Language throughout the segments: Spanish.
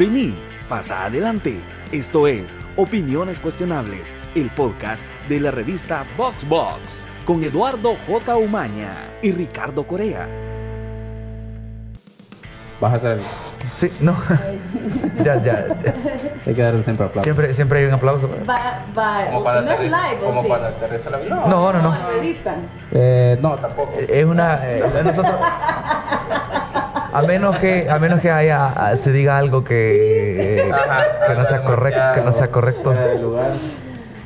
Vení, pasa adelante. Esto es Opiniones Cuestionables, el podcast de la revista Box Box, con Eduardo J. Umaña y Ricardo Corea. Vas a hacer el... Sí, no. ya, ya. Hay que darle siempre aplauso. Siempre, siempre hay un aplauso. Va, va, Como para no es live, ¿o como sí? para aterrizar la vida. No, no, no. editan. Eh, no, tampoco. Es una. eh, nosotros. A menos que, a menos que haya, ah, se diga algo que, Ajá, que no sea correcto, que no sea correcto.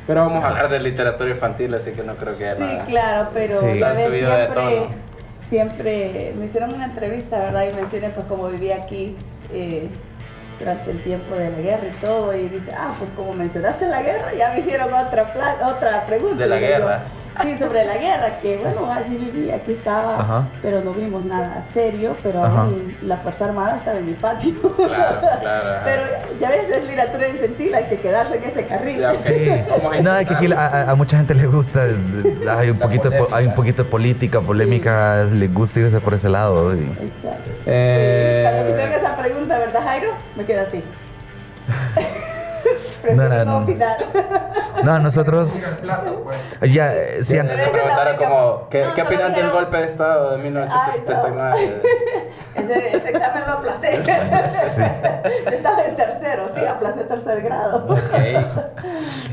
Pero vamos a hablar de literatura infantil, así que no creo que haya Sí, nada. claro, pero Sí. Tan de siempre, tono. siempre me hicieron una entrevista, ¿verdad? Y mencioné pues cómo vivía aquí eh, durante el tiempo de la guerra y todo. Y dice, ah, pues como mencionaste la guerra, ya me hicieron otra, pla- otra pregunta. De la yo, guerra. Sí, sobre la guerra, que bueno, así viví, aquí estaba, Ajá. pero no vimos nada serio, pero Ajá. aún la Fuerza Armada estaba en mi patio. Claro, claro. ajá. Pero ya ves, es literatura infantil, hay que quedarse en ese carril. Ya. Sí, nada, que aquí a, a- mucha gente le gusta, hay un La poquito, de po- hay un poquito de política, polémica, les gusta irse por ese lado. y- Exacto. Eh, Sí, Cuando me hicieron esa pregunta, ¿verdad, Jairo? Me quedé así. No, Prefiero no, no, no. opinar. No, nosotros ya, eh, sí, Sí, an- me Pero esa es la preguntaron como, ¿qué, No, ¿qué solo opinas del golpe de Estado de 1979? Ese, ese examen lo aplacé. Sí. Estaba en tercero, sí, aplacé tercer grado. ok. eh,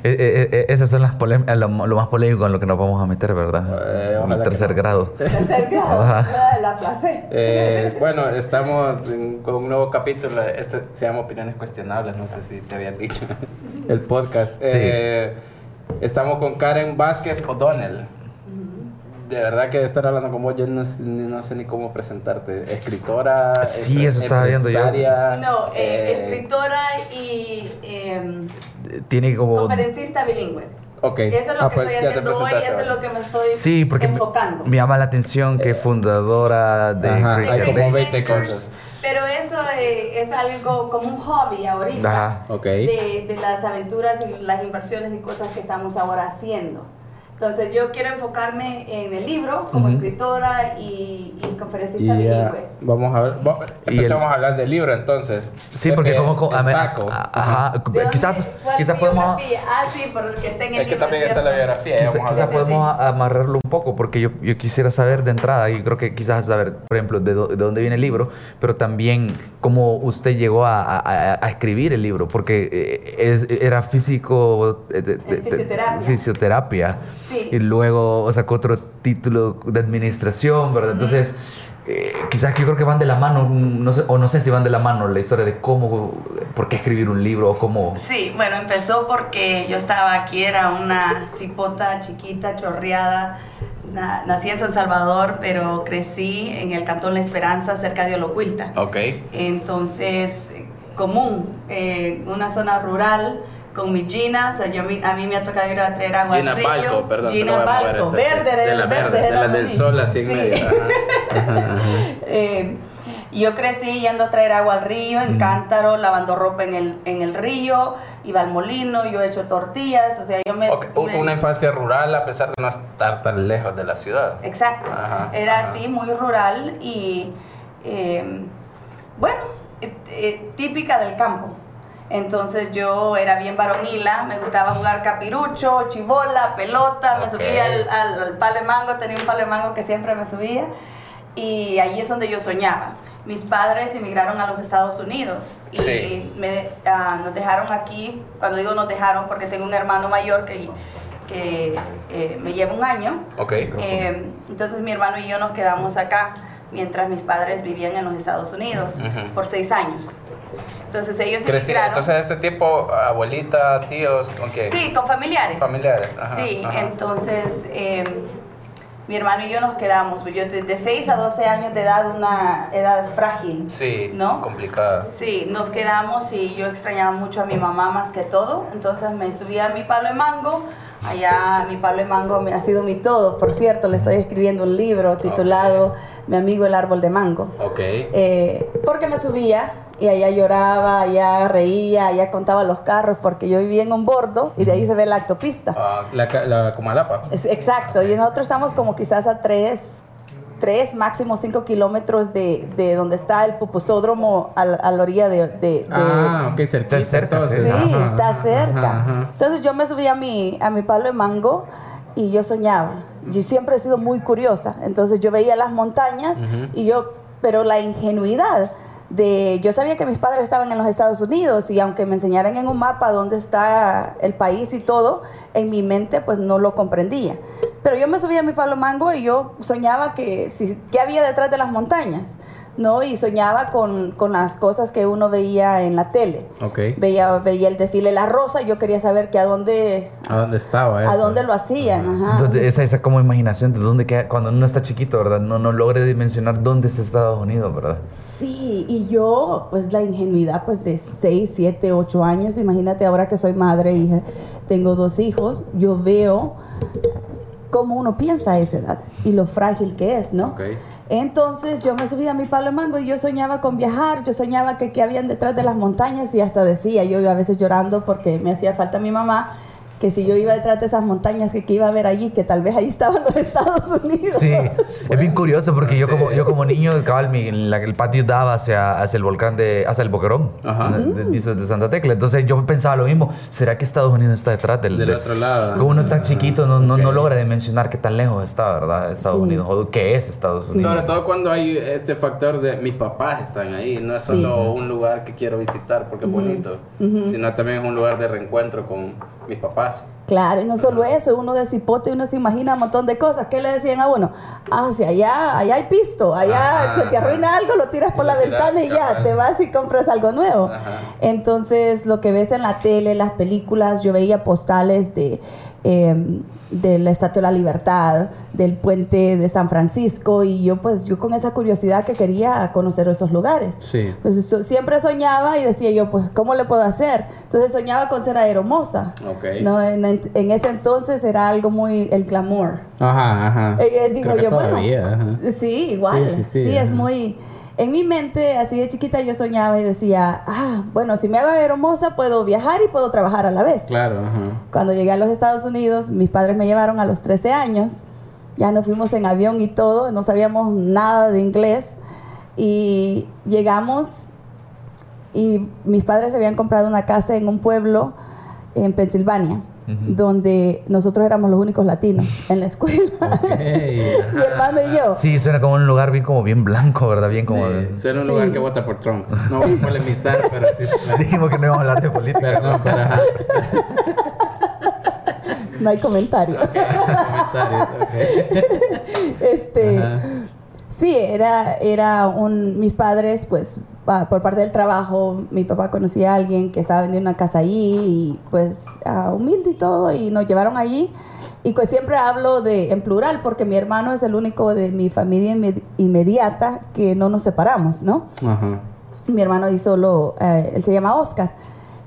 eh, eh, esas son las polem- eh, lo, lo más polémico en lo que nos vamos a meter, ¿verdad? Eh, En el tercer no. grado. Tercer grado, Ajá. ah, la aplacé. Eh, bueno, estamos en- con un nuevo capítulo. Este se llama Opiniones Cuestionables. No sé si te habían dicho el podcast. Eh, estamos con Karen Vázquez O'Donnell. De verdad que estar hablando con vos, yo no, sé- ni- no sé ni cómo presentarte. Escritora. Sí, eso estaba viendo yo. No, eh, eh, escritora y em, Tiene como... conferencista bilingüe. Ok. Eso es lo Ah, que pues, estoy haciendo hoy, eso es lo que me estoy Sí, porque me, enfocando. me llama la atención que es fundadora de Ajá, Crazy hay como Adventure. 20 Adventures, cosas. Pero eso eh, es algo como un hobby ahorita. Ajá. Ok. De, de las aventuras y las inversiones y cosas que estamos ahora haciendo. Entonces yo quiero enfocarme en el libro como Ujú. escritora y, y conferencista Y bilingüe. vamos a ver. Empezamos el- a hablar del libro entonces. Sí, porque como... como- el a ver, Paco. a- ajá, ¿De dónde- quizás, quizás podemos... biografía? Ah, sí, por el que está en el Es que libro, también está la biografía. Quizá- quizás. Sí, sí, podemos a- amarrarlo un poco porque yo, yo quisiera saber de entrada y creo que quizás saber, por ejemplo, de, dó- de dónde viene el libro, pero también cómo usted llegó a, a- a- a escribir el libro, porque eh, es- era físico... eh, de- de- de- fisioterapia. fisioterapia. Sí. Y luego sacó otro título de administración, ¿verdad? Entonces... eh, quizás yo creo que van de la mano, no sé, o no sé si van de la mano la historia de cómo, por qué escribir un libro o cómo... Sí, bueno, empezó porque yo estaba aquí, era una cipota chiquita, chorreada. Na- nací en San Salvador, pero crecí en el Cantón La Esperanza, cerca de Olocuilta. Ok. Entonces, común, eh, una zona rural con mis ginas. Yo, a mí- a mí me ha tocado ir a traer agua Gina al río. Balco, perdón. Gina este. verde, de el la verde. verde, de la del sol así en Sí. medio. Ajá, ajá, ajá. Eh, yo crecí yendo a traer agua al río, en cántaro, lavando ropa en el, en el río, iba al molino, yo he hecho tortillas, o sea, yo me... Ok, u- me- Una infancia rural a pesar de no estar tan lejos de la ciudad. Exacto, Ajá, era ajá. así, muy rural y, eh, bueno, eh, eh, típica del campo. Entonces yo era bien varonila, me gustaba jugar capirucho, chibola, pelota, me Ok. subía al, al, al palo de mango, tenía un palo de mango que siempre me subía y ahí es donde yo soñaba. Mis padres emigraron a los Estados Unidos y Sí. me, ah, nos dejaron aquí, cuando digo nos dejaron porque tengo un hermano mayor que, que eh, me lleva un año. Eh, entonces mi hermano y yo nos quedamos acá mientras mis padres vivían en los Estados Unidos por seis años. Entonces ellos Crecí, entonces ese tiempo, abuelita, tíos, ¿con quién? Sí, con familiares. Familiares. Ajá, sí, ajá. entonces eh, mi hermano y yo nos quedamos. Yo de, de 6 a 12 años de edad, una edad frágil. Sí, ¿No? complicada. Sí, nos quedamos y yo extrañaba mucho a mi mamá más que todo. Entonces me subía a mi palo de mango. Allá mi palo de mango ha sido mi todo. Por cierto, le estoy escribiendo un libro titulado Mi amigo el árbol de mango. Ok. Eh, porque me subía y allá lloraba, allá reía, allá contaba los carros porque yo vivía en un bordo y de ahí se ve la autopista. Ah, la, la Comalapa. Es- exacto, y nosotros estamos como quizás a tres, tres, máximo cinco kilómetros de, de donde está el pupusódromo a, la- a la orilla de... de- de- Ah, ok, cerquita. Está cerca. Sí, Ajá, está cerca. ajá, ajá. Entonces yo me subí a mi, a mi palo de mango y yo soñaba. Yo siempre he sido muy curiosa. Entonces yo veía las montañas y yo, pero la ingenuidad de, yo sabía que mis padres estaban en los Estados Unidos y aunque me enseñaran en un mapa dónde está el país y todo, en mi mente pues no lo comprendía. Pero yo me subí a mi palo mango y yo soñaba que, si, qué había detrás de las montañas. ¿No? Y soñaba con, con las cosas que uno veía en la tele. Ok. Veía, veía el desfile La Rosa, yo quería saber que a dónde, ¿A dónde estaba eso? a dónde lo hacían. Ajá. Esa, esa como imaginación de dónde queda, cuando uno está chiquito, ¿verdad? No, no logre dimensionar dónde está Estados Unidos, ¿verdad? Sí, y yo, pues la ingenuidad pues de 6, 7, 8 años, imagínate ahora que soy madre, hija, tengo dos hijos, yo veo cómo uno piensa a esa edad y lo frágil que es, ¿no? Entonces yo me subí a mi palo de mango y yo soñaba con viajar, yo soñaba que, que habían detrás de las montañas y hasta decía, yo a veces llorando porque me hacía falta mi mamá, que si yo iba detrás de esas montañas, que, que iba a ver allí, que tal vez ahí estaban los Estados Unidos. Sí, es bien curioso porque yo como, yo como niño, cabal, mi- la- el patio daba hacia, hacia el volcán de, hacia el Boquerón, Ajá. de- del piso de Santa Tecla. Entonces yo pensaba lo mismo, ¿será que Estados Unidos está detrás del, Del de- otro lado. Como uno está chiquito, no, no, no logra dimensionar qué tan lejos está, ¿verdad? Estados Sí. Unidos, o qué es Estados Unidos. Sobre todo cuando hay este factor de mis papás están ahí, no es Sí. solo un lugar que quiero visitar porque es bonito, sino también es un lugar de reencuentro con mis papás. Claro, y no solo eso, uno de cipote, uno se imagina un montón de cosas. ¿Qué le decían a uno? Ah, si allá, allá hay pisto, allá Ajá, se te arruina algo, lo tiras por la tiras, ventana y ya, cabal. te vas y compras algo nuevo. Ajá. Entonces, lo que ves en la tele, las películas, yo veía postales de, eh, de la Estatua de la Libertad, del puente de San Francisco, y yo pues, yo con esa curiosidad que quería conocer esos lugares. Sí. Pues so- siempre soñaba y decía yo, pues, ¿cómo le puedo hacer? Entonces soñaba con ser aeromoza. Ok. No, en, en ese entonces era algo muy el glamour. Ajá, ajá. Eh, eh, digo Creo que yo, todavía, ajá. bueno, sí, igual. Sí, Sí, sí, sí, es muy... En mi mente, así de chiquita, yo soñaba y decía, ah, bueno, si me hago hermosa, puedo viajar y puedo trabajar a la vez. Claro, ajá. Cuando llegué a los Estados Unidos, mis padres me llevaron a los 13 años. Ya nos fuimos en avión y todo, no sabíamos nada de inglés. Y llegamos y mis padres habían comprado una casa en un pueblo en Pensilvania, donde nosotros éramos los únicos latinos en la escuela. Ok, mi hermano y yo. Sí, suena como un lugar bien como bien blanco, ¿verdad? Bien como... Sí, suena un Sí. lugar que vota por Trump. No voy a polemizar, pero sí. Dijimos que no íbamos a hablar de política. Perdón, pero ajá. No hay comentario. Comentarios, ok. Este, Ajá. sí, era, era un, mis padres, pues, por parte del trabajo, mi papá conocía a alguien que estaba vendiendo una casa allí y pues ah, humilde y todo y nos llevaron allí. Y pues siempre hablo de en plural porque mi hermano es el único de mi familia inme- inmediata que no nos separamos, ¿no? Ajá. Mi hermano y solo, eh, él se llama Oscar.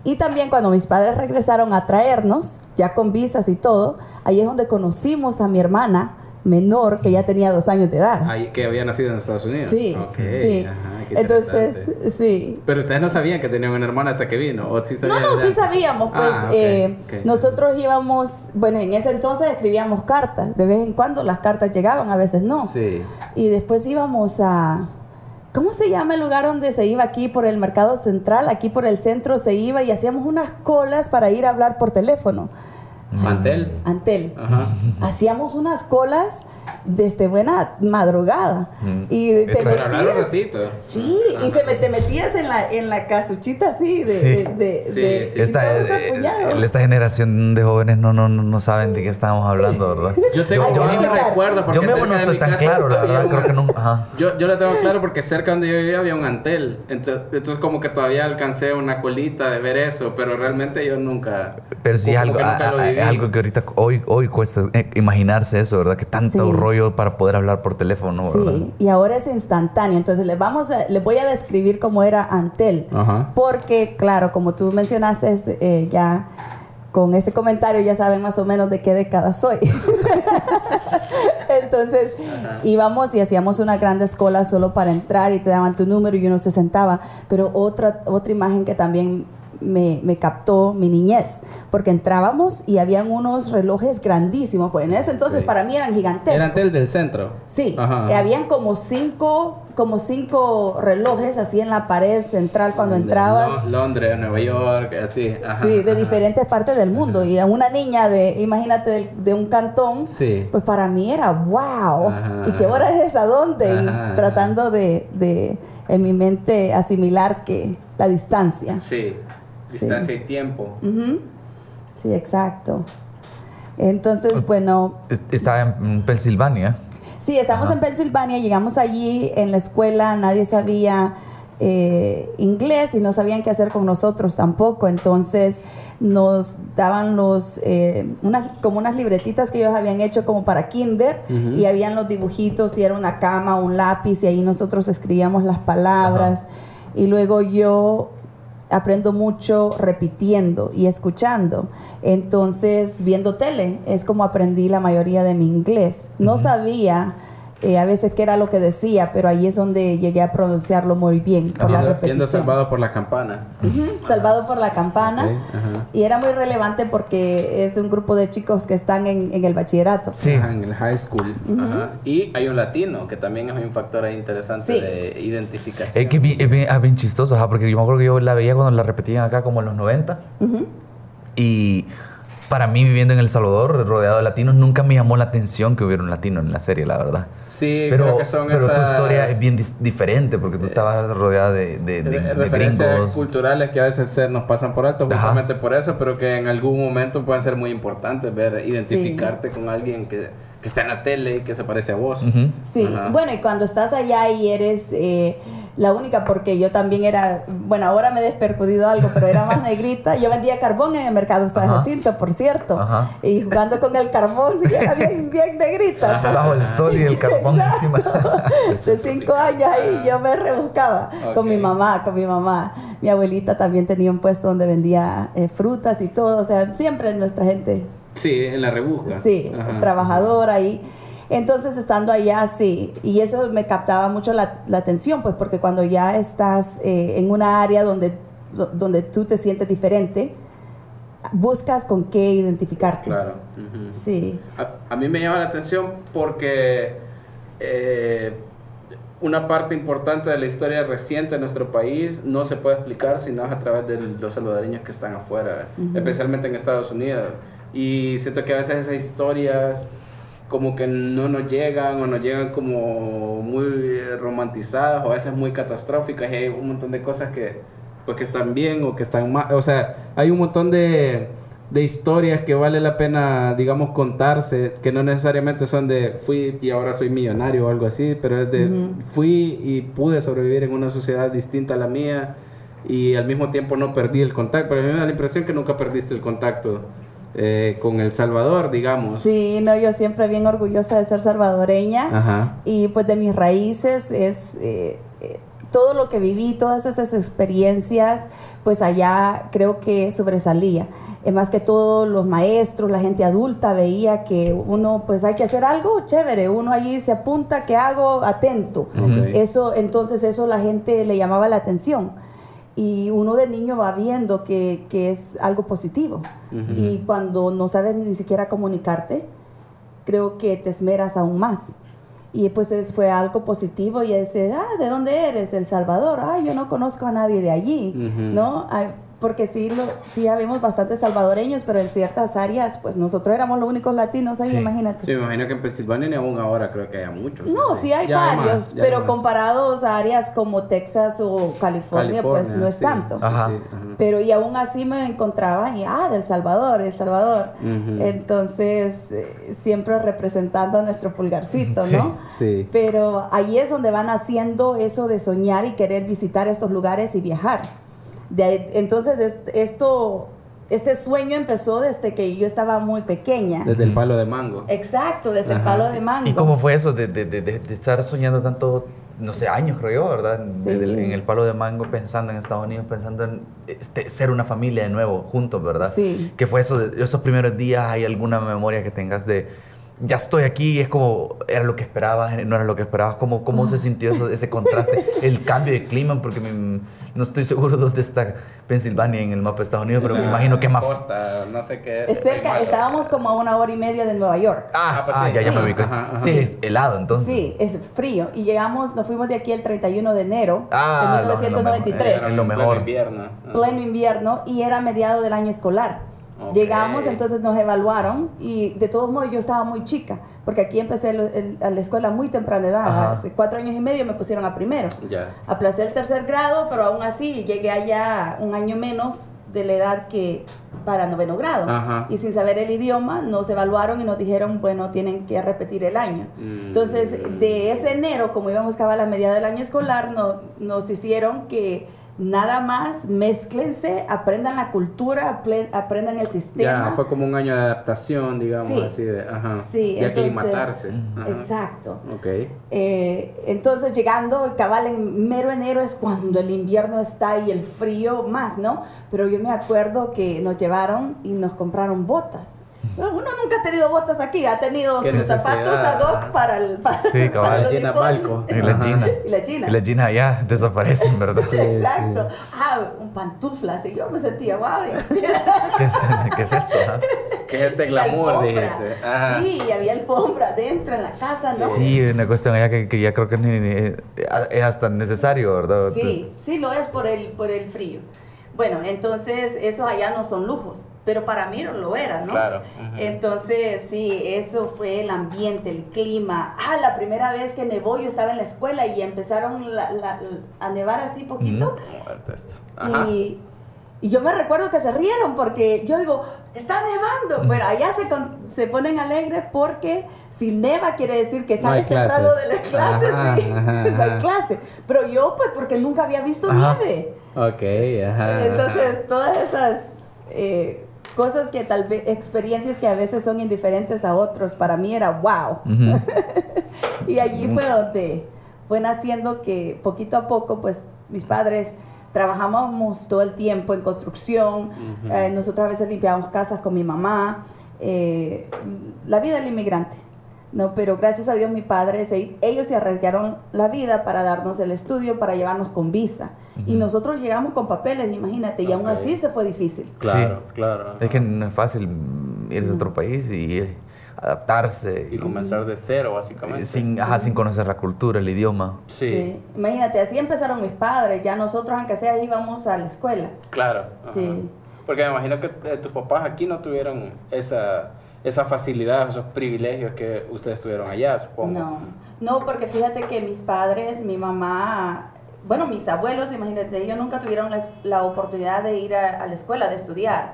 Y también cuando mis padres regresaron a traernos, ya con visas y todo, ahí es donde conocimos a mi hermana menor que ya tenía dos años de edad. Ahí que había nacido en Estados Unidos. Sí, Ok, sí. ajá, qué Entonces, sí. Pero ustedes no sabían que tenían una hermana hasta que vino. ¿O sí No, sabían no, ya? sí sabíamos, pues Ah, eh, nosotros íbamos, bueno, en ese entonces escribíamos cartas, de vez en cuando las cartas llegaban, a veces no. Sí. Y después íbamos a, ¿cómo se llama el lugar donde se iba aquí por el mercado central? Aquí por el centro se iba y hacíamos unas colas para ir a hablar por teléfono. Mantel. Antel. Ajá. Hacíamos unas colas desde buena madrugada. Mm. Y te Para hablar un metías- ratito. Sí, y se me, te metías en la, en la casuchita así de... Sí. de, de- Sí, de- sí. y Esta, generación de jóvenes no, no, no, no saben de qué estábamos hablando, ¿verdad? Yo tengo yo explicar. recuerdo porque Yo mismo cerca no de estoy mi tan casa claro, la verdad, un- creo que no. Ajá. Yo, yo lo tengo claro porque cerca donde yo vivía había un antel. Entonces, entonces como que todavía alcancé una colita de ver eso, pero realmente yo nunca... Pero sí, como algo, que nunca a- lo a- viví. algo que ahorita hoy, hoy cuesta eh, imaginarse eso, ¿verdad? Que tanto Sí. rollo para poder hablar por teléfono, ¿verdad? Sí, y ahora es instantáneo. Entonces les vamos a, les voy a describir cómo era Antel. Ajá. Porque, claro, como tú mencionaste, es, eh, ya con este comentario ya saben más o menos de qué década soy. Entonces íbamos y hacíamos una grandes colas solo para entrar y te daban tu número y uno se sentaba. Pero otra, otra imagen que también me, me captó mi niñez, porque entrábamos y habían unos relojes grandísimos, pues en ese entonces Sí. para mí eran gigantescos. Eran del del centro. Sí, Ajá. eh, habían como cinco, como cinco relojes así en la pared central cuando entrabas. Lo- Londres, Nueva York, así. ajá, Sí, de diferentes partes del mundo. Y a una niña de, imagínate, de, de un cantón, Sí. pues para mí era wow. ¿Y qué hora es esa? ¿Dónde? Y tratando de, de, en mi mente, asimilar que la distancia. Sí, distancia y tiempo. Sí, exacto. Entonces, bueno, Es- Estaba en Pensilvania. Sí, estamos en Pensilvania, llegamos allí en la escuela, nadie sabía eh, inglés y no sabían qué hacer con nosotros tampoco, entonces nos daban los, eh, unas, como unas libretitas que ellos habían hecho como para kinder y habían los dibujitos y era una cama, un lápiz y ahí nosotros escribíamos las palabras. Y luego yo aprendo mucho repitiendo y escuchando. Entonces, viendo tele es como aprendí la mayoría de mi inglés. No sabía eh, a veces qué era lo que decía, pero ahí es donde llegué a pronunciarlo muy bien por la Viendo, repetición. viendo salvado por la campana. Salvado por la campana. Y era muy relevante porque es un grupo de chicos que están en, en el bachillerato. Sí. Ajá, en el high school. Ajá. Y hay un latino, que también es un factor ahí interesante Sí. de identificación. Es que vi- es bien, es bien chistoso, ajá, porque yo me acuerdo que yo la veía cuando la repetían acá como en los 90. Ujú. Y para mí, viviendo en El Salvador, rodeado de latinos, nunca me llamó la atención que hubiera un latino en la serie, la verdad. Sí, pero creo que son pero tu esas historia es bien diferente porque tú estabas rodeada de, de, de- de referencias gringos. culturales que a veces se nos pasan por alto Ajá. justamente por eso, pero que en algún momento pueden ser muy importantes ver, identificarte con alguien que, que está en la tele y que se parece a vos. Ujú. Sí, Ajá. bueno, y cuando estás allá y eres eh, la única, porque yo también era, bueno, ahora me he despercudido algo, pero era más negrita. Yo vendía carbón en el mercado San. Jacinto, por cierto. Ajá. Y jugando con el carbón, sí, era bien, bien negrita. Bajo el sol y el carbón Exacto. encima. De cinco años ahí yo me rebuscaba con mi mamá, con mi mamá. Mi abuelita también tenía un puesto donde vendía eh, frutas y todo. O sea, siempre nuestra gente Sí, en la rebusca. Sí, Ajá. trabajadora y entonces estando allá sí, y eso me captaba mucho la, la atención, pues porque cuando ya estás eh, en una área donde, donde tú te sientes diferente, buscas con qué identificarte. Claro. Sí, A, a mí me llama la atención porque eh, una parte importante de la historia reciente de nuestro país no se puede explicar sino a través de los salvadoreños que están afuera, especialmente en Estados Unidos. Y siento que a veces esas historias como que no nos llegan o nos llegan como muy eh, romantizadas o a veces muy catastróficas y hay un montón de cosas que pues que están bien o que están mal, o sea, hay un montón de, de historias que vale la pena, digamos, contarse, que no necesariamente son de fui y ahora soy millonario o algo así, pero es de fui y pude sobrevivir en una sociedad distinta a la mía y al mismo tiempo no perdí el contacto, pero a mí me da la impresión que nunca perdiste el contacto eh, con El Salvador, digamos. sí, no, yo siempre bien orgullosa de ser salvadoreña. Ajá. Y pues de mis raíces es eh, eh, todo lo que viví, todas esas experiencias, pues allá creo que sobresalía. Eh, más que todo los maestros, la gente adulta veía que uno pues hay que hacer algo chévere, uno allí se apunta, ¿qué hago? Atento. Eso, entonces eso la gente le llamaba la atención. Y uno de niño va viendo que, que es algo positivo. Ujú. Y cuando no sabes ni siquiera comunicarte, creo que te esmeras aún más. Y pues es- fue algo positivo y ese, ah, ¿de dónde eres? El Salvador. Ah, yo no conozco a nadie de allí, Ujú. ¿no? Ay, porque sí, lo, sí habemos bastantes salvadoreños, pero en ciertas áreas, pues nosotros éramos los únicos latinos ahí, Sí. imagínate. Sí, me imagino que en Pensilvania ni aún ahora creo que haya muchos. No, ¿sí? sí hay Ya varios, más, ya hay pero comparados a áreas como Texas o California, pues no es sí, tanto. sí, Ajá. Pero y aún así me encontraba y, ah, del Salvador, El Salvador. Entonces, eh, siempre representando a nuestro pulgarcito, Sí, ¿no? Sí. Pero ahí es donde van haciendo eso de soñar y querer visitar estos lugares y viajar. De ahí- entonces, es- esto, este sueño empezó desde que yo estaba muy pequeña. Desde el palo de mango. Exacto, desde el palo de mango. ¿Y cómo fue eso de, de- de- estar soñando tanto, no sé, años creo yo, ¿verdad? Sí. Desde el- en el palo de mango, pensando en Estados Unidos, pensando en este, ser una familia de nuevo, juntos, ¿verdad? Sí. ¿Qué fue eso de esos primeros días? ¿Hay alguna memoria que tengas de, ya estoy aquí, es como, era lo que esperabas, no era lo que esperabas, ¿cómo, cómo se sintió eso, ese contraste, el cambio de clima? Porque no estoy seguro dónde está Pensilvania en el mapa de Estados Unidos, pero me imagino que es más... Costa, no sé qué es. cerca, estábamos como a una hora y media de Nueva York. Ah, ah, pues ah ya, ya me ubico. Sí, es helado entonces. Sí, es frío. Y llegamos, nos fuimos de aquí el 31 de enero de 1993. Lo, lo mejor. Pleno invierno. Pleno invierno y era mediado del año escolar. Llegamos, entonces nos evaluaron y de todos modos yo estaba muy chica, porque aquí empecé a la escuela muy temprana edad, de cuatro años y medio me pusieron a primero. Ya. Aplacé el tercer grado, pero aún así llegué allá un año menos de la edad que para noveno grado. Y sin saber el idioma, nos evaluaron y nos dijeron, bueno, tienen que repetir el año. Mm. Entonces, de ese enero, como íbamos a la media del año escolar, no, nos hicieron que nada más, mézclense, aprendan la cultura, aprendan el sistema. Ya, fue como un año de adaptación, digamos, así de, ajá, de aclimatarse. Exacto. Ok. Eh, entonces, llegando, cabal, en mero enero es cuando el invierno está y el frío más, ¿no? Pero yo me acuerdo que nos llevaron y nos compraron botas. Uno nunca ha tenido botas aquí, ha tenido sus zapatos ad hoc para el para, Sí, cabal. Llena palco. Y las jeans. Y las jeans. Y las jeans ya desaparecen, ¿verdad? Exacto. Ah, un pantuflas. Y yo me sentía, wow. ¿Qué, es, ¿Qué es esto? ¿Qué es este glamour, dijiste? Sí, y había alfombra dentro en la casa, ¿no? Sí, una cuestión allá que, que ya creo que es hasta necesario, ¿verdad? Sí, sí lo es por el, por el frío. Bueno, entonces esos allá no son lujos, pero para mí no lo era, ¿no? Claro. Entonces, sí, eso fue el ambiente, el clima. Ah, la primera vez que nevó, yo estaba en la escuela y empezaron a nevar así poquito. Y, y, yo me recuerdo que se rieron porque yo digo, está nevando. Pero allá se, se ponen alegres porque si neva quiere decir que sales temprano de las clases, sí, no hay clase. Pero yo, pues, porque nunca había visto nieve. Ok, ajá. Entonces, todas esas eh, cosas que tal vez, experiencias que a veces son indiferentes a otros, para mí era wow. y allí fue donde fue naciendo que poquito a poco, pues mis padres trabajábamos todo el tiempo en construcción, eh, nosotros a veces limpiábamos casas con mi mamá, eh, la vida del inmigrante. No, pero gracias a Dios mi padre, ellos se arriesgaron la vida para darnos el estudio, para llevarnos con visa. Y nosotros llegamos con papeles, imagínate, y aún así se fue difícil. Claro, claro. Es que no es fácil ir a otro país y eh, adaptarse. Y comenzar de cero, básicamente. Sin, ajá, sin conocer la cultura, el idioma. Sí. Imagínate, así empezaron mis padres, ya nosotros, aunque sea, íbamos a la escuela. Claro. Sí. Porque me imagino que eh, tus papás aquí no tuvieron esa esa facilidad, esos privilegios que ustedes tuvieron allá, supongo. No, no, porque fíjate que mis padres, mi mamá, bueno, mis abuelos, imagínate, ellos nunca tuvieron la, oportunidad de ir a, la escuela, de estudiar.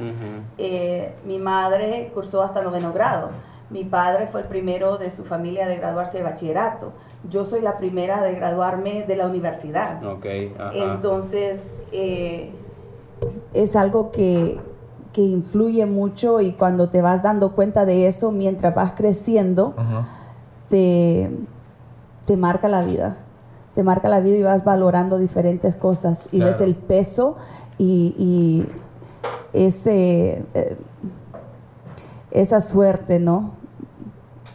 Eh, mi madre cursó hasta noveno grado. Mi padre fue el primero de su familia de graduarse de bachillerato. Yo soy la primera de graduarme de la universidad. Ok, Entonces, eh, es algo que, que influye mucho y cuando te vas dando cuenta de eso mientras vas creciendo, te, te marca la vida. Te marca la vida y vas valorando diferentes cosas y ves el peso y, ese, eh, esa suerte, ¿no?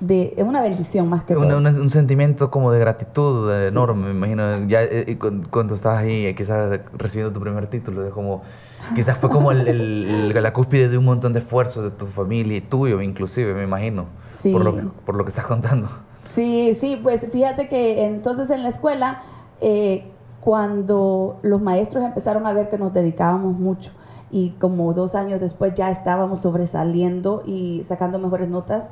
De una bendición más que todo. un sentimiento como de gratitud enorme, me imagino. Ya eh, cuando, estabas ahí, quizás recibiendo tu primer título, de como Quizás fue como el, la cúspide de un montón de esfuerzos de tu familia y tuyo, inclusive, me imagino, por, lo por lo que estás contando. Sí, sí, pues fíjate que entonces en la escuela, eh, cuando los maestros empezaron a ver que nos dedicábamos mucho y como dos años después ya estábamos sobresaliendo y sacando mejores notas,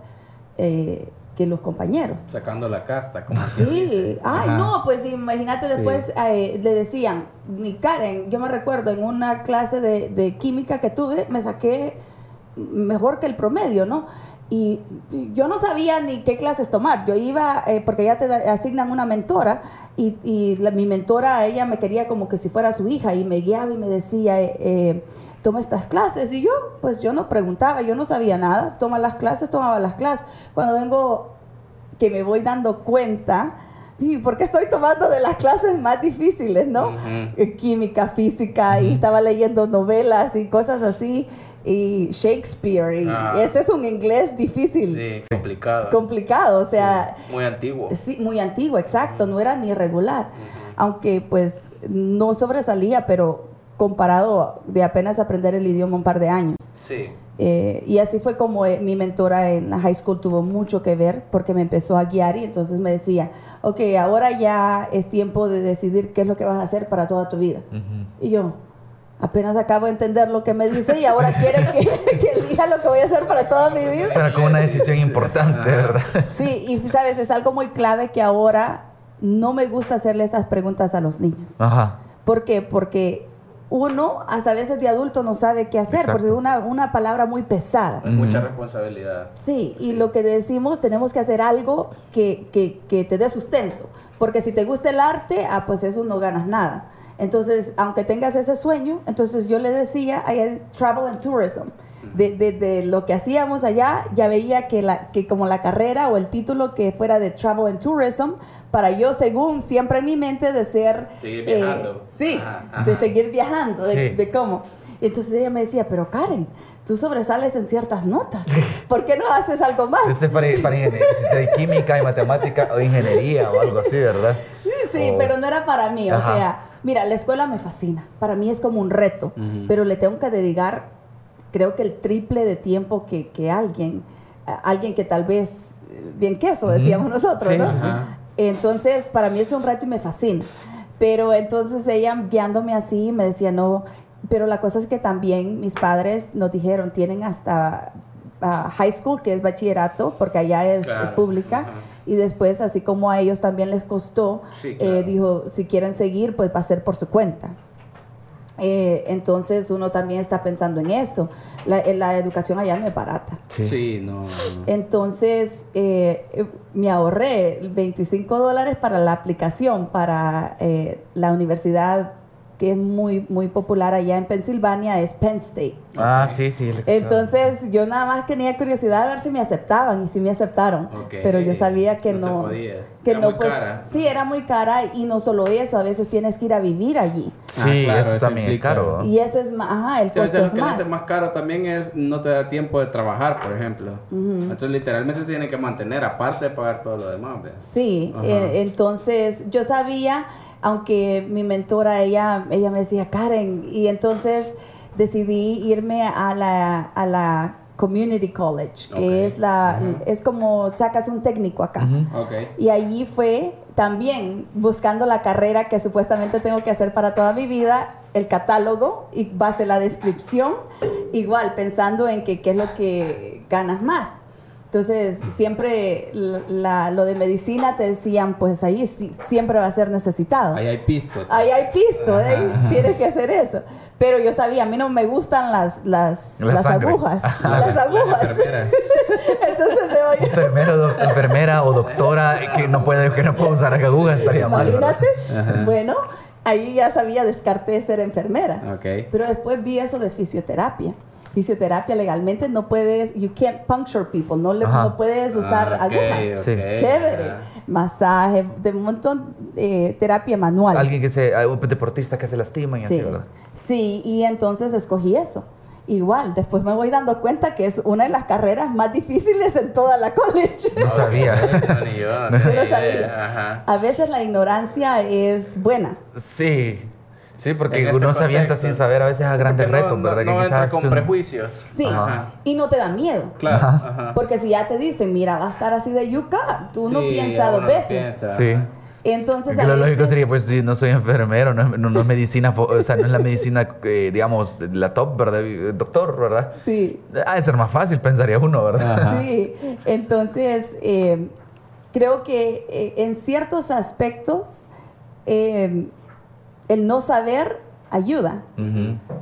eh, que los compañeros. Sacando la casta, como Sí, ay, no, pues imagínate después eh, le decían, ni Karen, yo me recuerdo en una clase de, química que tuve, me saqué mejor que el promedio, ¿no? Y yo no sabía ni qué clases tomar. Yo iba, eh, porque ya te asignan una mentora, y, mi mentora, ella me quería como que si fuera su hija, y me guiaba y me decía, eh, toma estas clases. Y yo, pues yo no preguntaba, yo no sabía nada. Toma las clases, tomaba las clases. Cuando vengo, que me voy dando cuenta sí, porque estoy tomando de las clases más difíciles, ¿no? Eh, Química, física, y estaba leyendo novelas y cosas así, y Shakespeare, y Ah. ese es un inglés difícil, Sí, complicado. complicado, o sea, Muy antiguo. sí, muy antiguo, exacto, no era ni regular, aunque pues no sobresalía, pero comparado de apenas aprender el idioma un par de años. Sí. Eh, y así fue como eh, mi mentora en la high school tuvo mucho que ver porque me empezó a guiar y entonces me decía, ok, ahora ya es tiempo de decidir qué es lo que vas a hacer para toda tu vida. Y yo, apenas acabo de entender lo que me dice y ahora quiere que, que elija lo que voy a hacer para toda mi vida. Será como una decisión importante, ¿verdad? Sí, y sabes, es algo muy clave que ahora no me gusta hacerle esas preguntas a los niños. Ajá. ¿Por qué? Porque uno hasta a veces de adulto no sabe qué hacer, Exacto. porque es una, una palabra muy pesada. Hay mucha responsabilidad. Sí, y lo que decimos, tenemos que hacer algo que, que, que te dé sustento, porque si te gusta el arte, ah, pues eso no ganas nada. Entonces, aunque tengas ese sueño, entonces yo le decía, hay travel and tourism. De, de- de lo que hacíamos allá, ya veía que, la, que como la carrera o el título que fuera de travel and tourism, para yo, según siempre en mi mente, de ser... Seguir eh, viajando. sí, Ajá, ajá. de seguir viajando, de, Sí. de cómo. Entonces ella me decía, pero Karen, tú sobresales en ciertas notas. ¿Por qué no haces algo más? Este es para, para ingenier- si es de química y matemática o ingeniería o algo así, ¿verdad? Sí, O- pero no era para mí. O Ajá. sea, mira, la escuela me fascina. Para mí es como un reto, pero le tengo que dedicar, creo que el triple de tiempo que, que alguien, a- alguien que tal vez, eh, bien queso, decíamos nosotros, Sí, ¿no? sí, sí. Entonces, para mí es un reto y me fascina. Pero entonces ella guiándome así me decía, no, pero la cosa es que también mis padres nos dijeron, tienen hasta ah, high school, que es bachillerato, porque allá es eh, Claro. pública, Ajá. y después, así como a ellos también les costó, Sí, claro. eh, dijo, si quieren seguir, pues va a ser por su cuenta. Eh, entonces uno también está pensando en eso. La, eh, la educación allá no es barata. Sí, no. no. Entonces, eh, eh, me ahorré 25 dólares para la aplicación para eh, la universidad que es muy, muy popular allá en Pensilvania, es Penn State. Ah, sí, sí. Entonces, yo nada más tenía curiosidad de ver si me aceptaban y si me aceptaron. Ok. Pero yo sabía que No se no. podía. Que Era no, muy pues. cara. Sí, era muy cara y no solo eso, a veces tienes que ir a vivir allí. Sí, Ah, claro, eso eso también es caro. Y ese es más, ajá, el Sí, a costo veces es lo que más. hace más caro también es no te da tiempo de trabajar, por ejemplo. Entonces, literalmente te tiene que mantener, aparte de pagar todo lo demás. ¿ves? Sí, eh, entonces yo sabía, aunque mi mentora, ella, ella me decía, Karen, y entonces decidí irme a la, a la Community College, que es la, es como sacas un técnico acá. Y allí fue también buscando la carrera que supuestamente tengo que hacer para toda mi vida, el catálogo y base la descripción, igual pensando en que qué es lo que ganas más. Entonces, siempre la- lo de medicina te decían, pues ahí sí, siempre va a ser necesitado. Ahí hay pisto. Ahí hay pisto, ¿eh? tienes que hacer eso. Pero yo sabía, a mí no me gustan las, las, La las agujas. Las agujas. Entonces me voy Enfermero, doc- enfermera o doctora que no puede, que no puede usar agujas estaría mal. Imagínate. Bueno, ahí ya sabía, descarté ser enfermera. Ok. Pero después vi eso de fisioterapia. Fisioterapia legalmente no puedes, you can't puncture people, no, le, no puedes usar Ah, ok, agujas. ok, Sí. Chévere. ajá. Masaje, de un montón de terapia manual. Alguien que se, un deportista que se lastima y así, Sí. ¿verdad? Sí, y entonces escogí eso. Igual, después me voy dando cuenta que es una de las carreras más difíciles en toda la college. No sabía. Ok, no, sabía. Ajá. A veces la ignorancia es buena. Sí. Sí, porque uno se avienta sin saber a veces a Sí, grandes no- retos, no- ¿verdad? No, que quizás con un- prejuicios. Sí, Ajá. y no te da miedo. Claro. Ajá. Porque si ya te dicen, mira, va a estar así de yuca, tú no piensas dos no veces. piensa. Sí. Entonces, a lo lógico sería, pues, si no soy enfermero, no, es- no- no es medicina, o sea, no es la medicina, eh, digamos, la top, ¿verdad? Doctor, ¿verdad? sí, Ha de ser más fácil, pensaría uno, ¿verdad? Ajá. sí. Entonces, eh, creo que eh, en ciertos aspectos, eh, el no saber ayuda.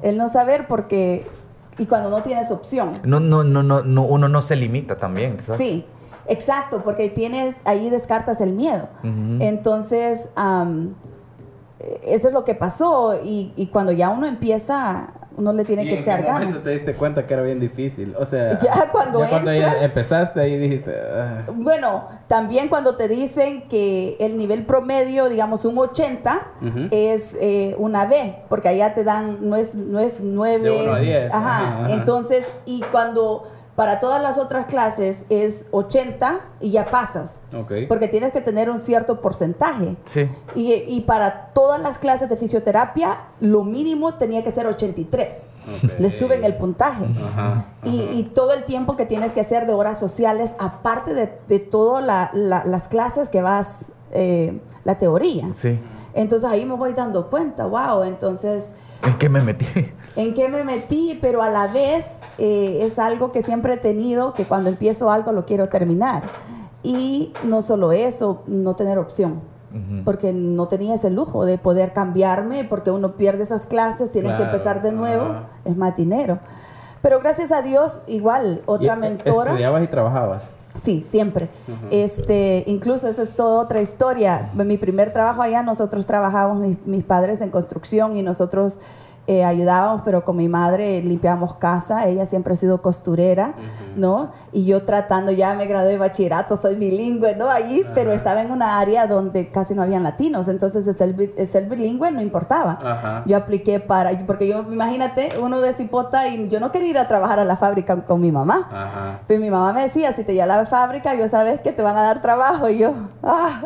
El no saber porque, y cuando no tienes opción. no, no, no, no, no, uno no se limita también. Sí, exacto, porque tienes, ahí descartas el miedo. Entonces, eh, eso es lo que pasó y, y cuando ya uno empieza, uno le tiene ¿Y que en echar qué ganas. te diste cuenta que era bien difícil? O sea, Ya cuando cuando entras- ya empezaste ahí dijiste, "Ah". Bueno, también cuando te dicen que el nivel promedio, digamos un 80, Ujú. es eh, una B, porque allá te dan, no es, no es 9. De uno a diez, Ajá. ajá, ajá. Entonces, y cuando para todas las otras clases es 80 y ya pasas, Ok. porque tienes que tener un cierto porcentaje. Sí. Y, y para todas las clases de fisioterapia, lo mínimo tenía que ser 83. Ok. Le suben el puntaje. Ajá. Y, y todo el tiempo que tienes que hacer de horas sociales, aparte de, de todas la- la- las clases que vas, eh, la teoría. Sí. Entonces ahí me voy dando cuenta, wow, entonces, ¿En qué me metí? ¿En qué me metí? Pero a la vez eh, es algo que siempre he tenido, que cuando empiezo algo lo quiero terminar. Y no solo eso, no tener opción. Porque no tenía ese lujo de poder cambiarme, porque uno pierde esas clases, tienes que Claro, empezar de nuevo, ajá. es más dinero. Pero gracias a Dios, igual, otra ¿Y, eh, mentora. ¿Estudiabas y trabajabas? Sí, siempre. Este, incluso esa es toda otra historia. En mi primer trabajo allá, nosotros trabajábamos, mis, mis padres en construcción y nosotros eh, ayudábamos, pero con mi madre limpiábamos casa. Ella siempre ha sido costurera, ¿no? Y yo tratando, ya me gradué de bachillerato, soy bilingüe, ¿no? Allí, pero estaba en una área donde casi no habían latinos. Entonces, el bi- el ser bilingüe no importaba. Yo apliqué para, porque yo, imagínate, uno de Cipota y yo no quería ir a trabajar a la fábrica con mi mamá. Pero mi mamá me decía, si te lleva a la fábrica, yo sabes que te van a dar trabajo. Y yo, ah,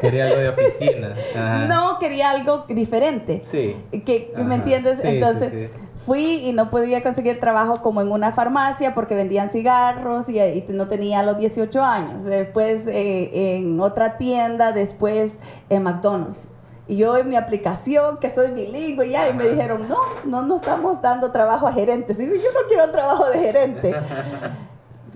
Quería algo de oficina. No, quería algo diferente. Sí. Que. ¿Me entiendes? Sí, Entonces, sí, sí. fui y no podía conseguir trabajo como en una farmacia porque vendían cigarros y, y no tenía los 18 años. Después eh, en otra tienda, después en McDonald's. Y yo en mi aplicación, que soy bilingüe, ya, y me dijeron, no, no, no estamos dando trabajo a gerentes. Y yo, yo no quiero trabajo de gerente.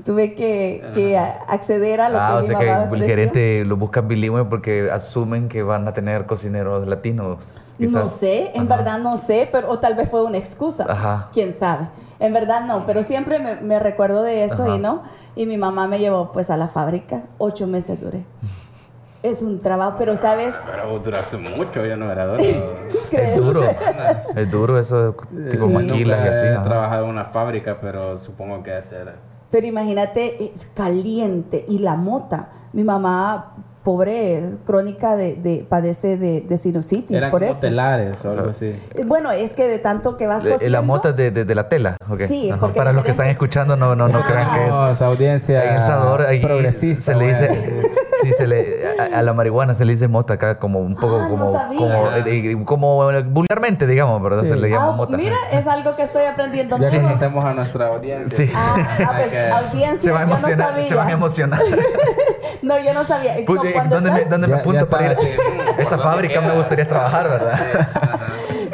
Tuve que, que acceder a lo Ah, que o mi sea mamá que me el ofreció. gerente lo busca bilingüe porque asumen que van a tener cocineros latinos. No quizás. sé, en Ajá. verdad no sé, pero o tal vez fue una excusa. Ajá. Quién sabe. En verdad no, pero siempre me, me recuerdo de eso Ajá. y no. Y mi mamá me llevó pues a la fábrica. Ocho meses duré. Es un trabajo, pero sabes, Pero vos duraste mucho, ya no era duro. Es duro. es duro eso de tipo Sí. maquilas y así. he trabajado en una fábrica, pero supongo que hacer. Pero imagínate, es caliente y la mota. Mi mamá, pobre, es crónica de, de padece de, de sinusitis, Eran por como eso. telares o algo así. Eh, Bueno, es que de tanto que vas Eh, cosiendo. La mota de, de, de la tela. ok. Sí, Ajá. porque Para los que están escuchando, no, no, no Ah. crean que es. Vamos, audiencia En El Salvador ahí progresista. se le a dice, sí, se le, a, a la marihuana se le dice mota acá como un poco Ah, no como, sabía. como, eh, como vulgarmente, digamos, ¿verdad? Sí. Se le llama Ah, mota. mira, es algo que estoy aprendiendo. Ya conocemos a nuestra audiencia. Sí. Ah, ah, pues, audiencia, Se va a yo no emocionar, sabía. se van a emocionar. No, yo no sabía. Pu- No, eh, ¿Dónde, me, dónde me apunto para ir? estaba así, mm, ¿por Esa fábrica me gustaría trabajar, ¿verdad?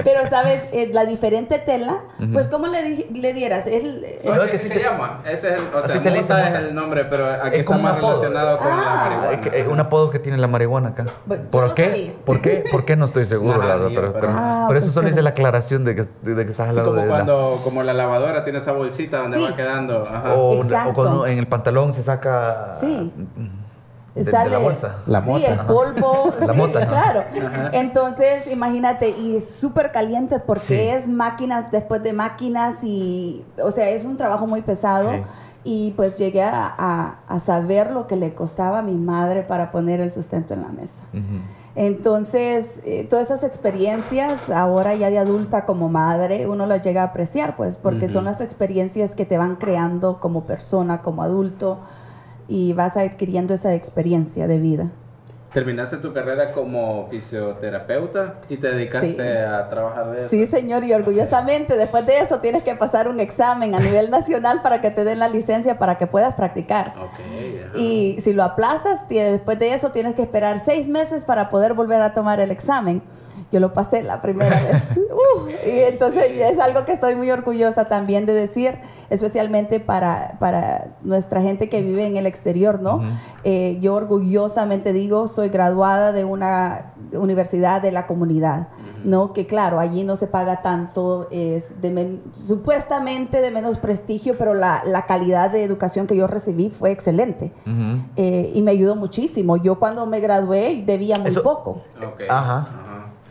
Pero sabes, Eh, la diferente tela, pues ¿cómo le, di- le dieras? Es el- No, No, es que sí se, se- llama. Ese es el, o Así sea, se le dice mota es el nombre, pero aquí Es está como más apodo. relacionado con Ah. la marihuana. Eh, que- eh, un apodo que tiene la marihuana acá. ¿Por qué? ¿Por qué? ¿Por qué? No estoy seguro, la verdad. Pero, pero- Ah, pero eso pues solo hice la aclaración de que, de que estás Así hablando como de la- cuando como la lavadora tiene esa bolsita donde Sí. va quedando. Ajá. o, Exacto. o cuando en el pantalón se saca Sí. De, de Sale- la bolsa. La sí, mota. el polvo. La sí, mota, ajá. Claro. Entonces, imagínate, y es súper caliente porque Sí. es máquinas después de máquinas y, o sea, es un trabajo muy pesado. Sí. Y pues llegué a, a- a saber lo que le costaba a mi madre para poner el sustento en la mesa. Entonces, eh, todas esas experiencias, ahora ya de adulta como madre, uno las llega a apreciar, pues, porque son las experiencias que te van creando como persona, como adulto, y vas adquiriendo esa experiencia de vida. Terminaste tu carrera como fisioterapeuta y te dedicaste Sí. a trabajar de eso. Sí, señor, y orgullosamente, después de eso tienes que pasar un examen a nivel nacional para que te den la licencia para que puedas practicar. Ok, ajá. Y si lo aplazas, después de eso tienes que esperar seis meses para poder volver a tomar el examen. Yo lo pasé la primera vez. Uh, y entonces es algo que estoy muy orgullosa también de decir, especialmente para, para nuestra gente que vive en el exterior, ¿no? Eh, yo orgullosamente digo, soy graduada de una universidad de la comunidad, ¿no? Que claro, allí no se paga tanto, es de men- supuestamente de menos prestigio, pero la, la calidad de educación que yo recibí fue excelente. Eh, y me ayudó muchísimo. Yo cuando me gradué debía muy Eso- poco. Ajá.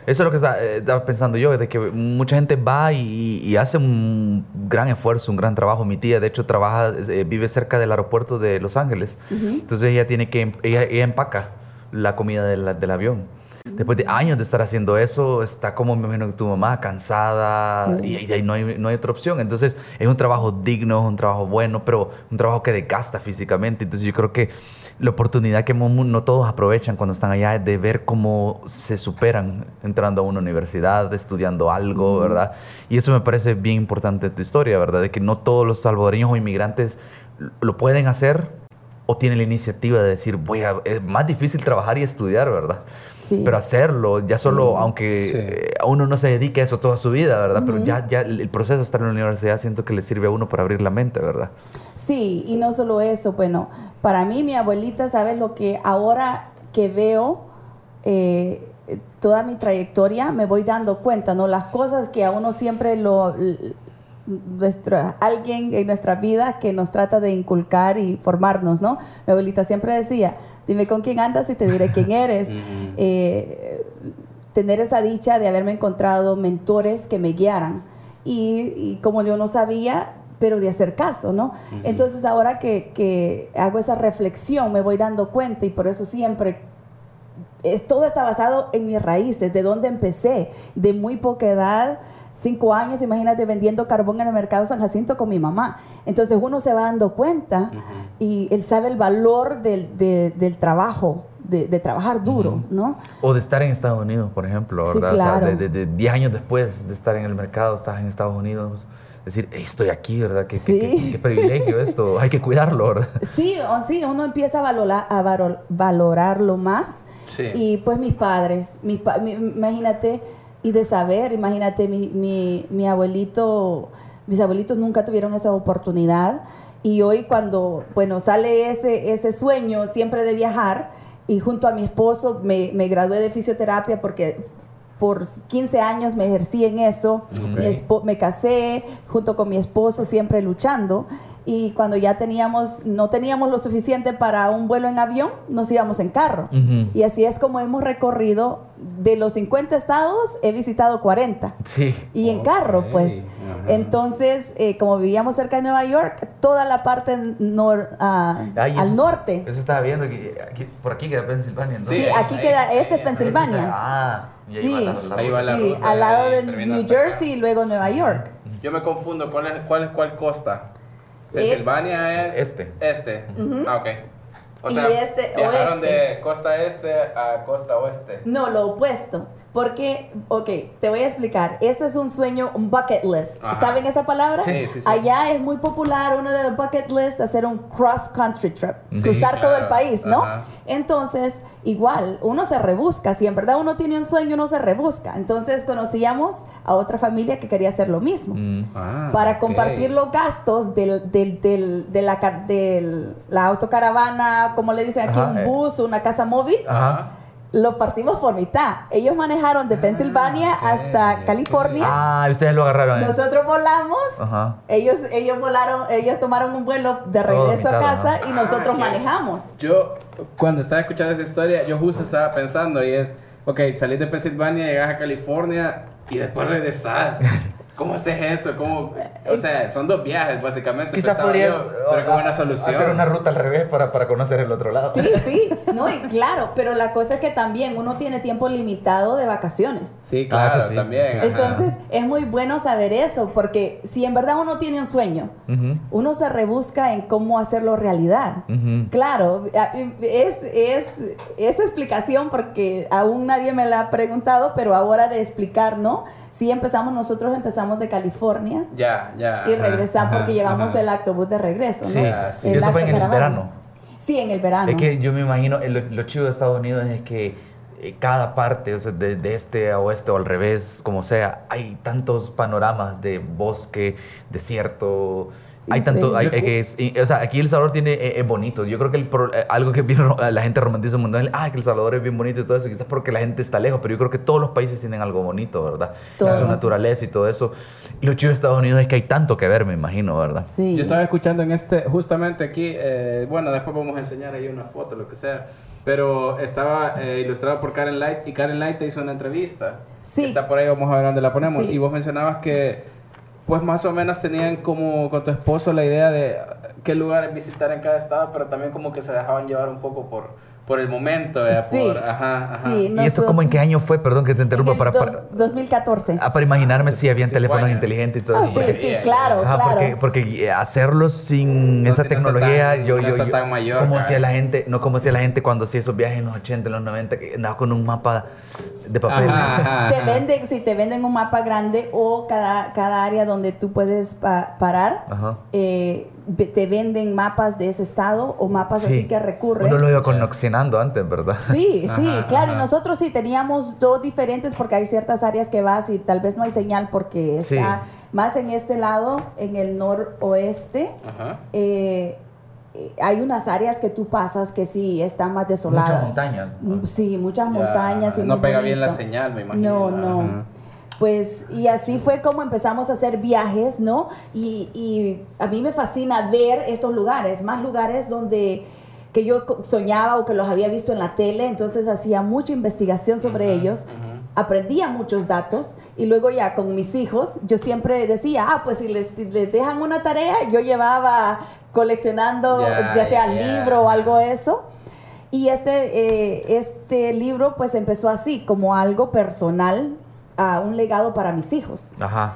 Eso es lo que eh, estaba pensando yo, de que mucha gente va y, y hace un gran esfuerzo, un gran trabajo. Mi tía, de hecho, trabaja, eh, vive cerca del aeropuerto de Los Ángeles. Entonces ella tiene que, ella, ella empaca la comida del, del avión. Después de años de estar haciendo eso, está como me imagino que tu mamá, cansada, Sí. y, y ahí no hay, no hay otra opción. Entonces, es un trabajo digno, es un trabajo bueno, pero un trabajo que desgasta físicamente. Entonces, yo creo que la oportunidad que no todos aprovechan cuando están allá de ver cómo se superan entrando a una universidad, estudiando algo, ¿verdad? Y eso me parece bien importante de tu historia, ¿verdad? De que no todos los salvadoreños o inmigrantes lo pueden hacer o tienen la iniciativa de decir, voy a, es más difícil trabajar y estudiar, ¿verdad? Sí. Pero hacerlo, ya solo, aunque Sí. eh, a uno no se dedique a eso toda su vida, ¿verdad? Pero ya, ya el el proceso de estar en la universidad siento que le sirve a uno para abrir la mente, ¿verdad? Sí, y no solo eso, bueno, para mí mi abuelita, ¿sabes lo que ahora que veo eh, toda mi trayectoria, me voy dando cuenta, ¿no? Las cosas que a uno siempre lo... nuestra, alguien en nuestra vida que nos trata de inculcar y formarnos, ¿no? Mi abuelita siempre decía, dime con quién andas y te diré quién eres. Eh, tener esa dicha de haberme encontrado mentores que me guiaran. Y, y como yo no sabía, pero de hacer caso, ¿no? Entonces ahora que, que hago esa reflexión me voy dando cuenta y por eso siempre es, todo está basado en mis raíces, de dónde empecé, de muy poca edad, cinco años, imagínate vendiendo carbón en el mercado San Jacinto con mi mamá. Entonces uno se va dando cuenta y él sabe el valor del, de- del trabajo, de, de trabajar duro, ¿no? O de estar en Estados Unidos, por ejemplo, Sí, ¿verdad? O sea, de- de de 10 años después de estar en el mercado, estás en Estados Unidos. Decir, "Ey, estoy aquí, ¿verdad? Qué, qué- Sí. qué- qué privilegio esto. Hay que cuidarlo, ¿verdad? Sí, o sí, uno empieza a, valorar, a valorarlo más. Sí. Y pues mis padres, mis imagínate, y de saber, imagínate, mi, mi, mi abuelito, mis abuelitos nunca tuvieron esa oportunidad. Y hoy cuando, bueno, sale ese, ese sueño siempre de viajar, y junto a mi esposo me, me gradué de fisioterapia porque por 15 años me ejercí en eso, Ok. mi espo- me casé junto con mi esposo siempre luchando y cuando ya teníamos, no teníamos lo suficiente para un vuelo en avión, nos íbamos en carro. Ujú. Y así es como hemos recorrido, de los 50 estados he visitado 40. Sí. Y en carro, pues. ajá. Entonces, eh, como vivíamos cerca de Nueva York, toda la parte nor- ah, Ay, al norte. Eso estaba viendo, que aquí- por aquí queda Pensilvania, ¿no? Sí, Sí, aquí ahí, queda, ahí, este es Pensilvania. Ah, y ahí Sí. va la, la Ahí va ruta. la sí, ruta al lado de New acá. Jersey y luego Nueva York. Yo me confundo, ¿cuál es cuál, es cuál costa? Pensilvania es Este. Este. Ah, ok. O Y sea, este, viajaron oeste. de costa este a costa oeste. No, lo opuesto. Porque, ok, te voy a explicar. Este es un sueño, un bucket list. Ajá. ¿Saben esa palabra? Sí, sí, sí. Allá es muy popular uno de los bucket lists hacer un cross country trip, Sí, cruzar todo el claro. país, ¿no? Ajá. Entonces, igual, uno se rebusca. Si en verdad uno tiene un sueño, uno se rebusca. Entonces, conocíamos a otra familia que quería hacer lo mismo. Mm. Ah, para compartir los gastos del, del, del- de, la, del- la autocaravana, como le dicen aquí, Ajá, un eh. bus, una casa móvil, Ajá. Lo partimos por mitad. Ellos manejaron de Pensilvania ok, hasta. California. Ah, ustedes lo agarraron. ahí. Nosotros volamos. Ajá. Ellos, ellos volaron, ellos tomaron un vuelo de regreso a casa ¿no? y nosotros Ah, manejamos. Yo, cuando estaba escuchando esa historia, yo justo estaba pensando y es, ok, salís de Pensilvania, llegas a California y después regresás. ¿Cómo haces eso? ¿Cómo? O sea, son dos viajes básicamente. Quizás podrías yo, pero como una a- solución. hacer una ruta al revés para, para conocer el otro lado. Sí, sí, no, y claro, pero la cosa es que también uno tiene tiempo limitado de vacaciones. Sí, Ah, claro, eso sí, también. sí. Entonces, es muy bueno saber eso, porque si en verdad uno tiene un sueño, Ujú, uno se rebusca en cómo hacerlo realidad. ujú. Claro, a- es, es esa explicación porque aún nadie me la ha preguntado, pero ahora de explicar, ¿no? Sí empezamos, nosotros empezamos de California Ya, ya. y regresamos ajá, porque llevamos ajá. el autobús de regreso, ¿no? Sí, eso fue en el verano. Sí, en el verano. Es que yo me imagino, lo, lo chido de Estados Unidos es que eh, cada parte, o sea, de, de este a oeste o al revés, como sea, hay tantos panoramas de bosque, desierto, Hay tanto, hay, que es- o sea, aquí El Salvador tiene, eh, es bonito. Yo creo que el eh, algo que bien la gente romantiza un montón, ah, que El Salvador es bien bonito y todo eso, quizás porque la gente está lejos, pero yo creo que todos los países tienen algo bonito, ¿verdad? Todo. Su naturaleza y todo eso. Y lo chido de Estados Unidos es que hay tanto que ver, me imagino, ¿verdad? Sí. Yo estaba escuchando en este, justamente aquí, eh, bueno, después vamos a enseñar ahí una foto, lo que sea, pero estaba eh, ilustrado por Karen Light y Karen Light te hizo una entrevista. Sí. Está por ahí, vamos a ver dónde la ponemos. Sí. Y vos mencionabas que, pues más o menos tenían como con tu esposo la idea de qué lugares visitar en cada estado, pero también como que se dejaban llevar un poco por, por el momento, ¿verdad? Sí. Por, ajá, ajá. Sí, ¿Y esto como en qué año fue? Perdón que te En interrumpa. el Para, dos- para, 2014. ah, para imaginarme si habían teléfonos inteligentes y todo Ah, eso. sí, porque- sí, claro, Ajá, claro. porque, porque eh, hacerlo sin No, esa si no tecnología, tan- yo, no yo, yo- tan mayor, como hacía la gente, no como hacía la gente cuando hacía esos viajes en los 80, en los 90, que andaba con un mapa de papel. Ajá, ajá, Te venden, si te venden un mapa grande o cada, cada área donde tú puedes pa- parar, Ajá. eh, te venden mapas de ese estado o mapas así que recurren. Uno lo iba connoxionando antes, ¿verdad? Sí, sí, Ajá, claro. ajá. Y nosotros sí teníamos dos diferentes porque hay ciertas áreas que vas y tal vez no hay señal porque Sí. está más en este lado, en el noroeste. Ajá. eh, eh, hay unas áreas que tú pasas que sí están más desoladas. Muchas montañas. Mm, Sí, muchas Ya, montañas. y no pega bien la señal, me imagino. No, no. Pues, y así fue como empezamos a hacer viajes, ¿no? Y, y a mí me fascina ver esos lugares, más lugares donde que yo soñaba o que los había visto en la tele, entonces hacía mucha investigación sobre ellos, aprendía muchos datos y luego ya con mis hijos yo siempre decía, ah, pues si les, les dejan una tarea, yo llevaba coleccionando Ya, ya sea libro o algo de eso. Y este, eh, este libro pues empezó así, como algo personal, a un legado para mis hijos. Ajá.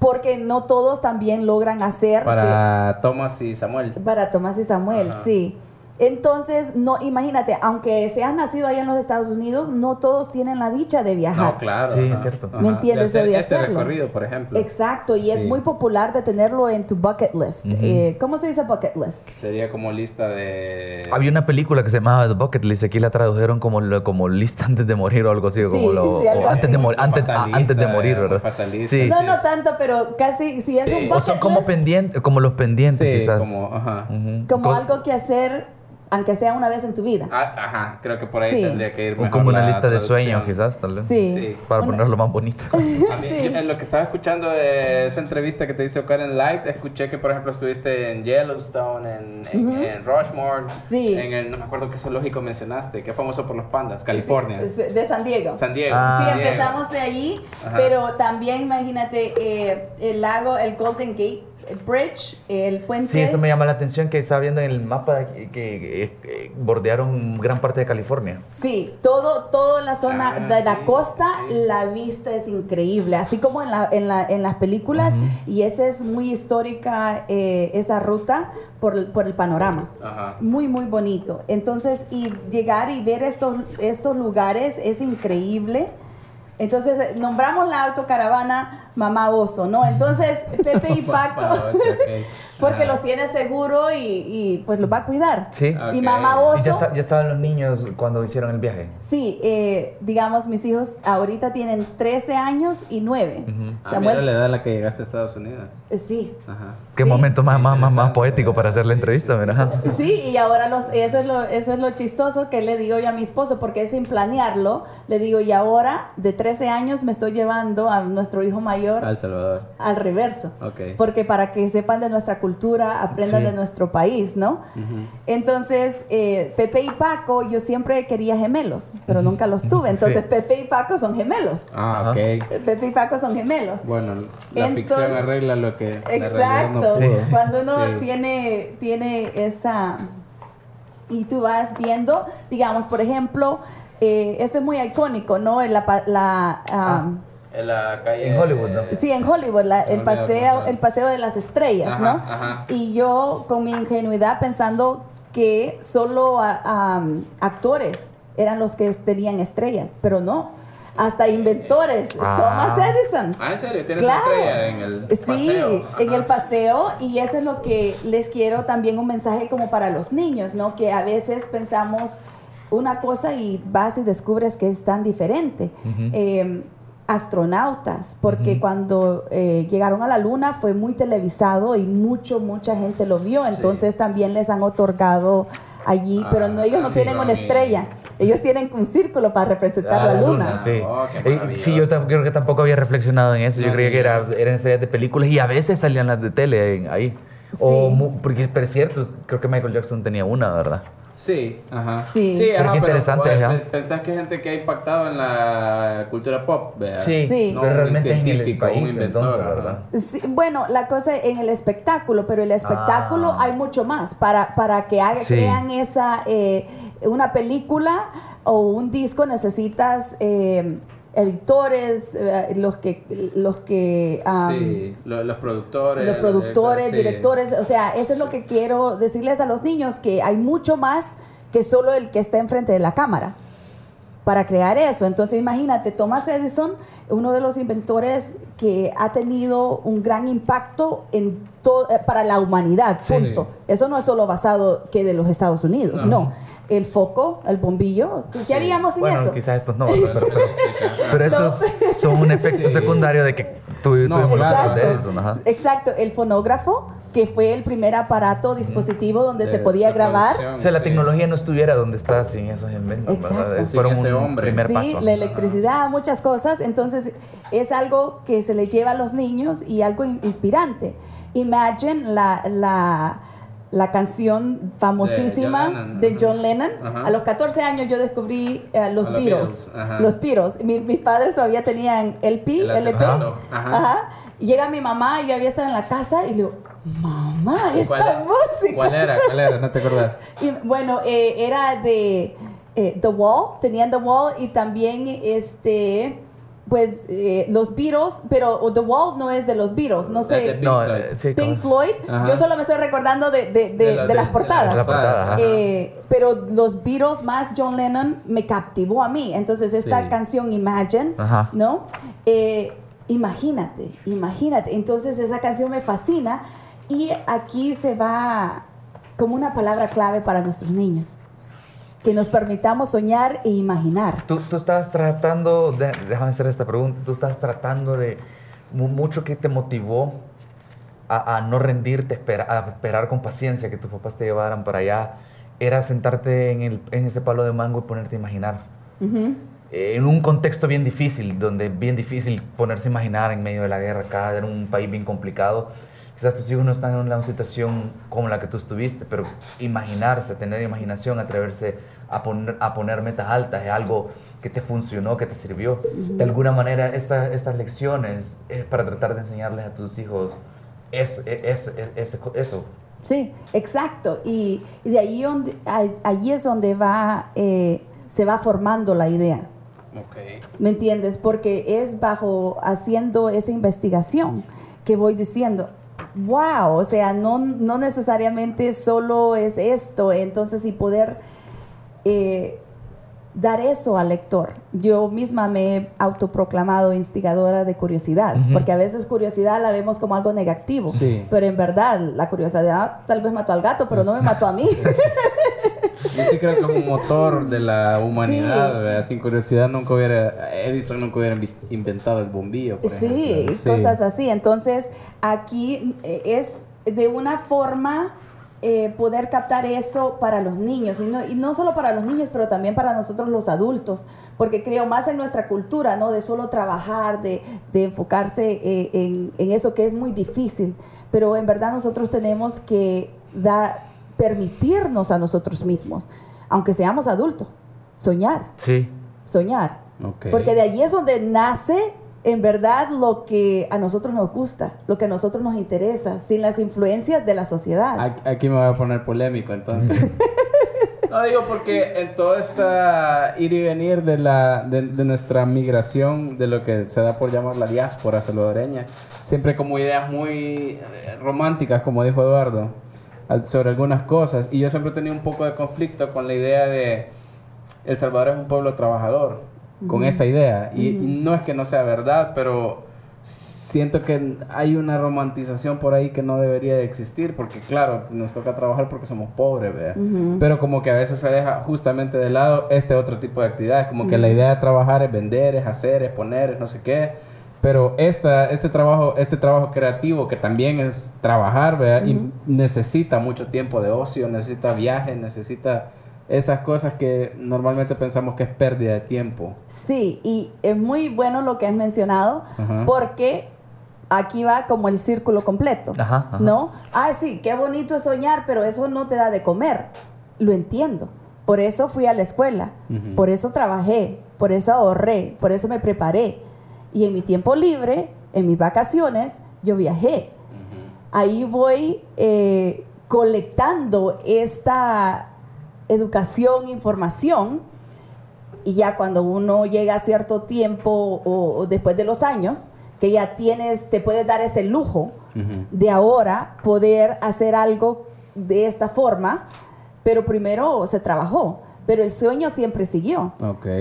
Porque no todos también logran hacer Para Thomas y Samuel. para Tomás y Samuel, Ajá. sí. Entonces, no, imagínate, aunque seas nacido allá en los Estados Unidos, no todos tienen la dicha de viajar. No, claro. Sí, ajá, es cierto. ¿Me entiendes? De hacer O de este hacerlo. recorrido, por ejemplo. Exacto, y es muy popular de tenerlo en tu bucket list. Eh, ¿Cómo se dice bucket list? Sería como lista de... Había una película que se llamaba The Bucket List, aquí la tradujeron como, como lista antes de morir o algo así, o como Sí, lo- sí, algo o antes, así. de morir, antes, Fatalista, antes de morir, ¿verdad? fatalista. Sí. no, sí. no tanto, pero casi, si es Sí. un O bucket son como list, pendientes, como los pendientes Sí, quizás. como... Ajá. Como Co- algo que hacer, aunque sea una vez en tu vida. Ah, ajá, creo que por ahí Sí. tendría que ir o mejor como una la lista de sueños quizás, tal vez. Sí. Sí. Para Una- ponerlo más bonito. A mí, Sí. yo- en lo que estaba escuchando de esa entrevista que te hizo Karen Light, escuché que, por ejemplo, estuviste en Yellowstone, en, en, en Rushmore, Sí. en el, no me acuerdo qué zoológico mencionaste, que es famoso por los pandas, California, De San Diego. San Diego. Ah. Sí, empezamos de ahí, Ajá. pero también imagínate eh, el lago, el Golden Gate Bridge, el puente. Sí, eso me llama la atención que estaba viendo en el mapa que, que, eh, bordearon gran parte de California. Sí, todo, toda la zona Ah, de la costa, sí. la vista es increíble, así como en, la, en, la- en las películas, y esa es muy histórica, eh, esa ruta por, el- por el panorama. Ajá. Muy, muy bonito. Entonces, y llegar y ver estos, estos lugares es increíble. Entonces, eh, nombramos la autocaravana Mamá Oso, ¿no? Entonces, Pepe y Paco. Porque los tiene seguro y, y, pues los va a cuidar. Sí. Ah, Y. Mamá Y Oso, ya, está- ya estaban los niños cuando hicieron el viaje. sí, eh, digamos, mis hijos ahorita tienen 13 años y 9. Ah, mira la edad a la que llegaste a Estados Unidos. eh, sí. Ajá. Qué Sí. momento más, más, más, más poético para hacer la entrevista, sí, sí, y ahora los, eso, es lo, eso es lo chistoso que le digo yo a mi esposo, porque sin planearlo, le digo, y ahora de 13 años me estoy llevando a nuestro hijo mayor Al Salvador. al reverso. Ok. Porque para que sepan de nuestra cultura, aprendan Sí. de nuestro país, ¿no? Entonces, eh, Pepe y Paco, yo siempre quería gemelos, pero nunca los tuve. Entonces, Sí. Pepe y Paco son gemelos. Ah, ok. Pepe y Paco son gemelos. Bueno, la Entonces- ficción arregla lo que la realidad no Exacto. pudo. Cuando uno Sí. tiene, tiene esa... Y tú vas viendo, digamos, por ejemplo, eh, ese es muy icónico, ¿no? En la, la, Ah. um, En la calle. En Hollywood, ¿no? Sí, en Hollywood, la- el paseo, el paseo de las estrellas, Ajá, ¿no? ajá. Y yo con mi ingenuidad pensando que solo a- am, actores eran los que tenían estrellas, pero no, hasta inventores, Ah. Thomas Edison. Ah, ¿en serio? ¿Tienes Claro. estrella en el Sí, paseo? en Ajá. el paseo y eso es lo que les quiero también un mensaje como para los niños, ¿no? Que a veces pensamos una cosa y vas y descubres que es tan diferente. Eh, astronautas, porque cuando eh, llegaron a la luna fue muy televisado y mucho, mucha gente lo vio, entonces también les han otorgado allí, Ah, pero no, ellos no sí, tienen una sí. estrella, ellos tienen un círculo para representar Ah, la luna. sí. Oh, Eh, sí, yo creo que tampoco había reflexionado en eso. Yo No, creía que era, eran estrellas de películas y a veces salían las de tele en- ahí. O Sí. mu- porque, pero es cierto, creo que Michael Jackson tenía una, ¿verdad? Sí, ajá. Sí. Ajá, qué interesante, pero, pe- pensás que hay gente que ha impactado en la cultura pop, ¿verdad? Sí, Sí. No, pero un realmente es en el científico, un país inventor, entonces, ajá. ¿verdad? Sí, bueno, la cosa en el espectáculo, pero el espectáculo Ah. hay mucho más. Para, para que haga, Sí. crean esa, eh, una película o un disco necesitas eh, editores, eh, los que, los que am, sí, lo- los productores. los productores, sí. directores, o sea, eso es lo que quiero decirles a los niños, que hay mucho más que solo el que está enfrente de la cámara para crear eso. Entonces imagínate, Thomas Edison, uno de los inventores que ha tenido un gran impacto en eh, para la humanidad, Sí. punto. Eso no es solo basado que de los Estados Unidos, No. no. El foco, el bombillo, ¿qué haríamos sin Bueno, eso? quizás estos no, pero, pero- pero estos son un efecto Sí. secundario de que tu, No, tuvimos foto de Edison, ajá. Exacto, el fonógrafo, que fue el primer aparato, dispositivo donde De- se podía grabar. O sea, la sí. tecnología no estuviera donde está sin esos inventos, ¿verdad? Exacto. Fueron ese un hombre. primer Sí, paso. la electricidad, muchas cosas. Entonces, es algo que se le lleva a los niños y algo in- inspirante. Imagine la, la, la canción famosísima De John Lennon, de ajá. John Lennon. Ajá. A los 14 años yo descubrí eh, los Beatles. Los Beatles. Mi- mis padres todavía tenían LP, El LP. ajá. Ajá. Y llega mi mamá y yo había estado en la casa y le digo, mamá, ¿Cuál, esta música. ¿Cuál era? ¿Cuál era? ¿No te acordás? Y, bueno, eh, era de eh, The Wall, tenían The Wall y también este, pues eh, los Beatles, pero The Wall no es de los Beatles, no sé. Pink No, Floyd. sí, Pink como- Floyd, Ajá. yo solo me estoy recordando de, de- de- la- de las portadas. de la portada, ajá. Eh, pero los Beatles más John Lennon me captivó a mí. Entonces esta Sí. canción Imagine, Ajá. ¿no? Eh, imagínate, imagínate. Entonces esa canción me fascina y aquí se va como una palabra clave para nuestros niños. Que nos permitamos soñar e imaginar. Tú, tú estabas tratando, de- déjame hacer esta pregunta, tú estabas tratando de mu- mucho que te motivó a, a no rendirte, espera- a esperar con paciencia que tus papás te llevaran para allá, era sentarte en, el, en ese palo de mango y ponerte a imaginar. Ujú. Eh, En un contexto bien difícil, donde es bien difícil ponerse a imaginar en medio de la guerra acá, en un país bien complicado. Quizás tus hijos no están en una situación como la que tú estuviste, pero imaginarse, tener imaginación, atreverse a poner, a poner metas altas es algo que te funcionó, que te sirvió. De alguna manera, esta- estas lecciones es para tratar de enseñarles a tus hijos es, es- es- es- eso. Sí, exacto. Y, y de ahí, donde, ahí- es donde va, eh, se va formando la idea. Ok. ¿Me entiendes? Porque es bajo haciendo esa investigación que voy diciendo, wow, o sea, no, no necesariamente solo es esto, entonces y poder eh, dar eso al lector. Yo misma me he autoproclamado instigadora de curiosidad, porque a veces curiosidad la vemos como algo negativo, Sí. pero en verdad la curiosidad tal vez mató al gato, pero no me mató a mí. Yo sí creo que es un motor de la humanidad. Sin curiosidad nunca hubiera, Edison nunca hubiera inventado el bombillo. por Sí. Sí. cosas así. Entonces, aquí eh, es de una forma eh, poder captar eso para los niños. Y no, y no solo para los niños, pero también para nosotros los adultos. Porque creo más en nuestra cultura, ¿no? De solo trabajar, de, de enfocarse eh, en, en eso que es muy difícil. Pero en verdad nosotros tenemos que dar, permitirnos a nosotros mismos, aunque seamos adultos, soñar, Sí. soñar. Ok. Porque de allí es donde nace en verdad lo que a nosotros nos gusta, lo que a nosotros nos interesa, sin las influencias de la sociedad. Aquí- me voy a poner polémico entonces. No digo porque en toda esta ir y venir de, la, de, de nuestra migración, de lo que se da por llamar la diáspora salvadoreña, siempre como ideas muy eh, románticas, como dijo Eduardo, al- sobre algunas cosas. Y yo siempre he tenido un poco de conflicto con la idea de El Salvador es un pueblo trabajador, con esa idea. Y, y no es que no sea verdad, pero siento que hay una romantización por ahí que no debería de existir, porque claro, nos toca trabajar porque somos pobres, ¿verdad? Pero como que a veces se deja justamente de lado este otro tipo de actividades, como que la idea de trabajar es vender, es hacer, es poner, es no sé qué. Pero esta, este, trabajo, este trabajo creativo que también es trabajar, ¿verdad? Y necesita mucho tiempo de ocio, necesita viajes, necesita esas cosas que normalmente pensamos que es pérdida de tiempo. Sí, y es muy bueno lo que has mencionado, porque aquí va como el círculo completo, ¿no? Ah, sí, qué bonito es soñar, pero eso no te da de comer. Lo entiendo. Por eso fui a la escuela, por eso trabajé, por eso ahorré, por eso me preparé. Y en mi tiempo libre, en mis vacaciones, yo viajé. Ahí voy eh, colectando esta educación, información, y ya cuando uno llega a cierto tiempo o, después de los años, que ya tienes, te puedes dar ese lujo de ahora poder hacer algo de esta forma, pero primero se trabajó, pero el sueño siempre siguió.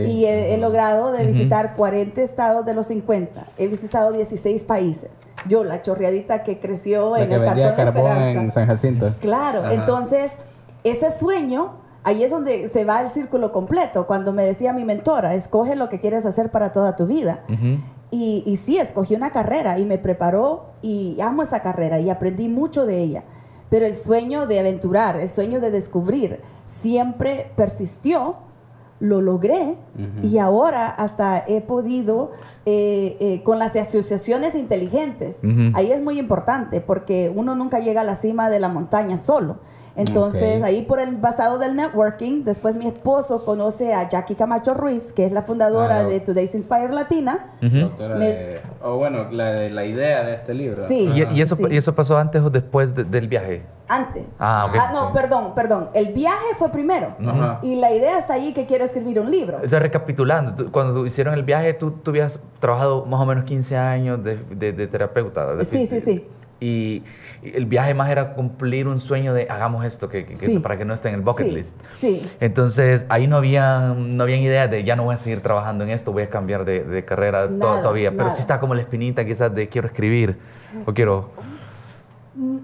Y he, logrado de visitar 40 estados de los 50, he visitado 16 países. Yo, la chorreadita que creció en el carbón en San Jacinto. Claro, entonces ese sueño ahí es donde se va el círculo completo. Cuando me decía mi mentora, escoge lo que quieres hacer para toda tu vida. y, y, sí, escogí una carrera y me preparó y amo esa carrera y aprendí mucho de ella. Pero el sueño de aventurar, el sueño de descubrir, siempre persistió, lo logré y ahora hasta he podido eh, eh, con las asociaciones inteligentes. Ahí es muy importante porque uno nunca llega a la cima de la montaña solo. Entonces, ahí por el basado del networking, después mi esposo conoce a Jackie Camacho Ruiz, que es la fundadora ah, de Today's Inspire Latina. o bueno, la, la, idea de este libro. Sí. ¿Y, eso, ¿Y, eso, pasó antes o después del viaje? Antes. Ah, ah no, perdón, perdón. El viaje fue primero. Y la idea está ahí que quiero escribir un libro. O sea, recapitulando, cuando hicieron el viaje, tú, tú habías trabajado más o menos 15 años de, de, terapeuta. sí, sí, sí. Y el viaje más era cumplir un sueño de hagamos esto que, para que no esté en el bucket list. Sí. Entonces ahí no había no habían ideas de ya no voy a seguir trabajando en esto, voy a cambiar de, de carrera todavía. Pero sí está como la espinita quizás de quiero escribir o quiero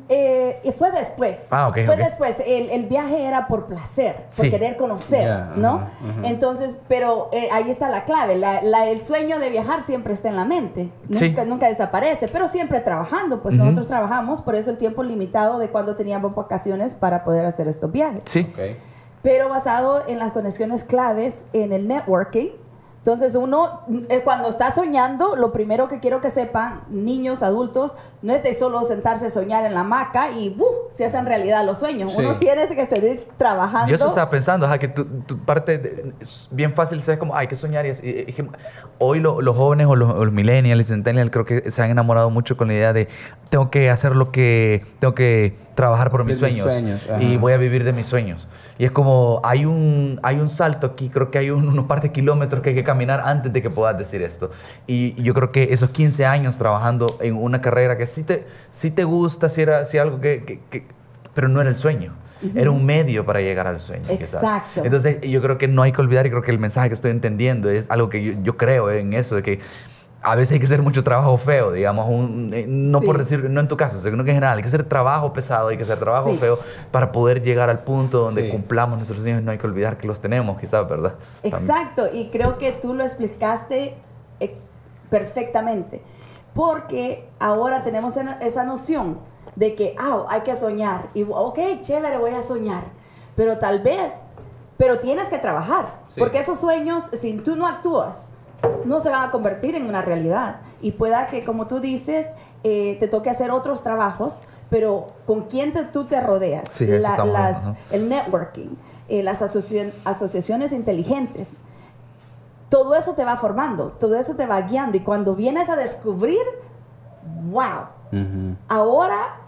eh, fue después. Ah, fue después. El, viaje era por placer, por querer conocer, ¿no? Entonces, pero eh, ahí está la clave. el sueño de viajar siempre está en la mente. Nunca, nunca desaparece, pero siempre trabajando. Pues nosotros trabajamos, por eso el tiempo limitado de cuando teníamos vacaciones para poder hacer estos viajes. Sí. Pero basado en las conexiones claves, en el networking entonces uno, eh, cuando está soñando, lo primero que quiero que sepan, niños, adultos, no es de solo sentarse a soñar en la hamaca y se hacen realidad los sueños. Uno tiene que seguir trabajando. Yo eso estaba pensando, que tu, parte es bien fácil, sabes como hay que soñar. Y, hoy los jóvenes o los, los millennials y centennials creo que se han enamorado mucho con la idea de tengo que hacer lo que, tengo que trabajar por mis sueños, y voy a vivir de mis sueños. Y es como, hay un, hay un salto aquí, creo que hay unos par de kilómetros que hay que caminar antes de que puedas decir esto. Y, yo creo que esos 15 años trabajando en una carrera que sí te, sí te gusta, si era si algo que, que, pero no era el sueño. Era un medio para llegar al sueño. Exacto. Entonces, yo creo que no hay que olvidar, y creo que el mensaje que estoy entendiendo es algo que yo, yo creo en eso, de que a veces hay que hacer mucho trabajo feo, digamos, eh, no por decir, no en tu caso, sino que en general, hay que hacer trabajo pesado, hay que hacer trabajo feo para poder llegar al punto donde cumplamos nuestros sueños, no hay que olvidar que los tenemos, quizás, ¿verdad? Exacto, y creo que tú lo explicaste eh, perfectamente, porque ahora tenemos esa noción de que, ah, hay que soñar, y ok, chévere, voy a soñar, pero tal vez, pero tienes que trabajar, porque esos sueños, si tú no actúas, no se van a convertir en una realidad. Y pueda que, como tú dices, eh, te toque hacer otros trabajos, pero ¿con quién tú te rodeas? el networking, eh, las asociaciones inteligentes. Todo eso te va formando, todo eso te va guiando. Y cuando vienes a descubrir, wow, ahora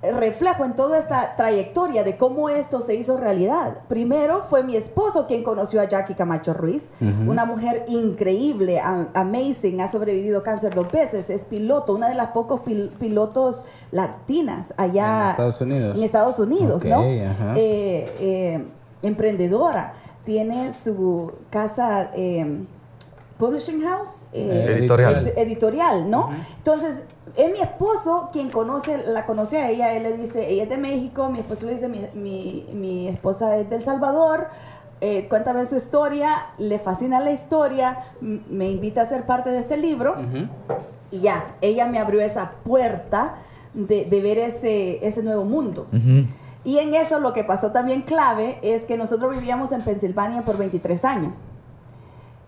reflejo en toda esta trayectoria de cómo esto se hizo realidad. Primero fue mi esposo quien conoció a Jackie Camacho Ruiz, una mujer increíble, amazing, ha sobrevivido cáncer dos veces, es piloto, una de las pocos pilotos latinas allá en Estados Unidos, en Estados Unidos ¿no? Eh, eh, emprendedora, tiene su casa... Eh, publishing house, editorial. editorial, ¿no? Entonces, es mi esposo quien conoce, la conoce a ella, él le dice, ella es de México, mi esposo le dice, mi, mi, mi esposa es del Salvador, eh, cuéntame su historia, le fascina la historia, me invita a ser parte de este libro y ya, ella me abrió esa puerta de, de ver ese, ese nuevo mundo. Y en eso lo que pasó también clave es que nosotros vivíamos en Pensilvania por 23 años.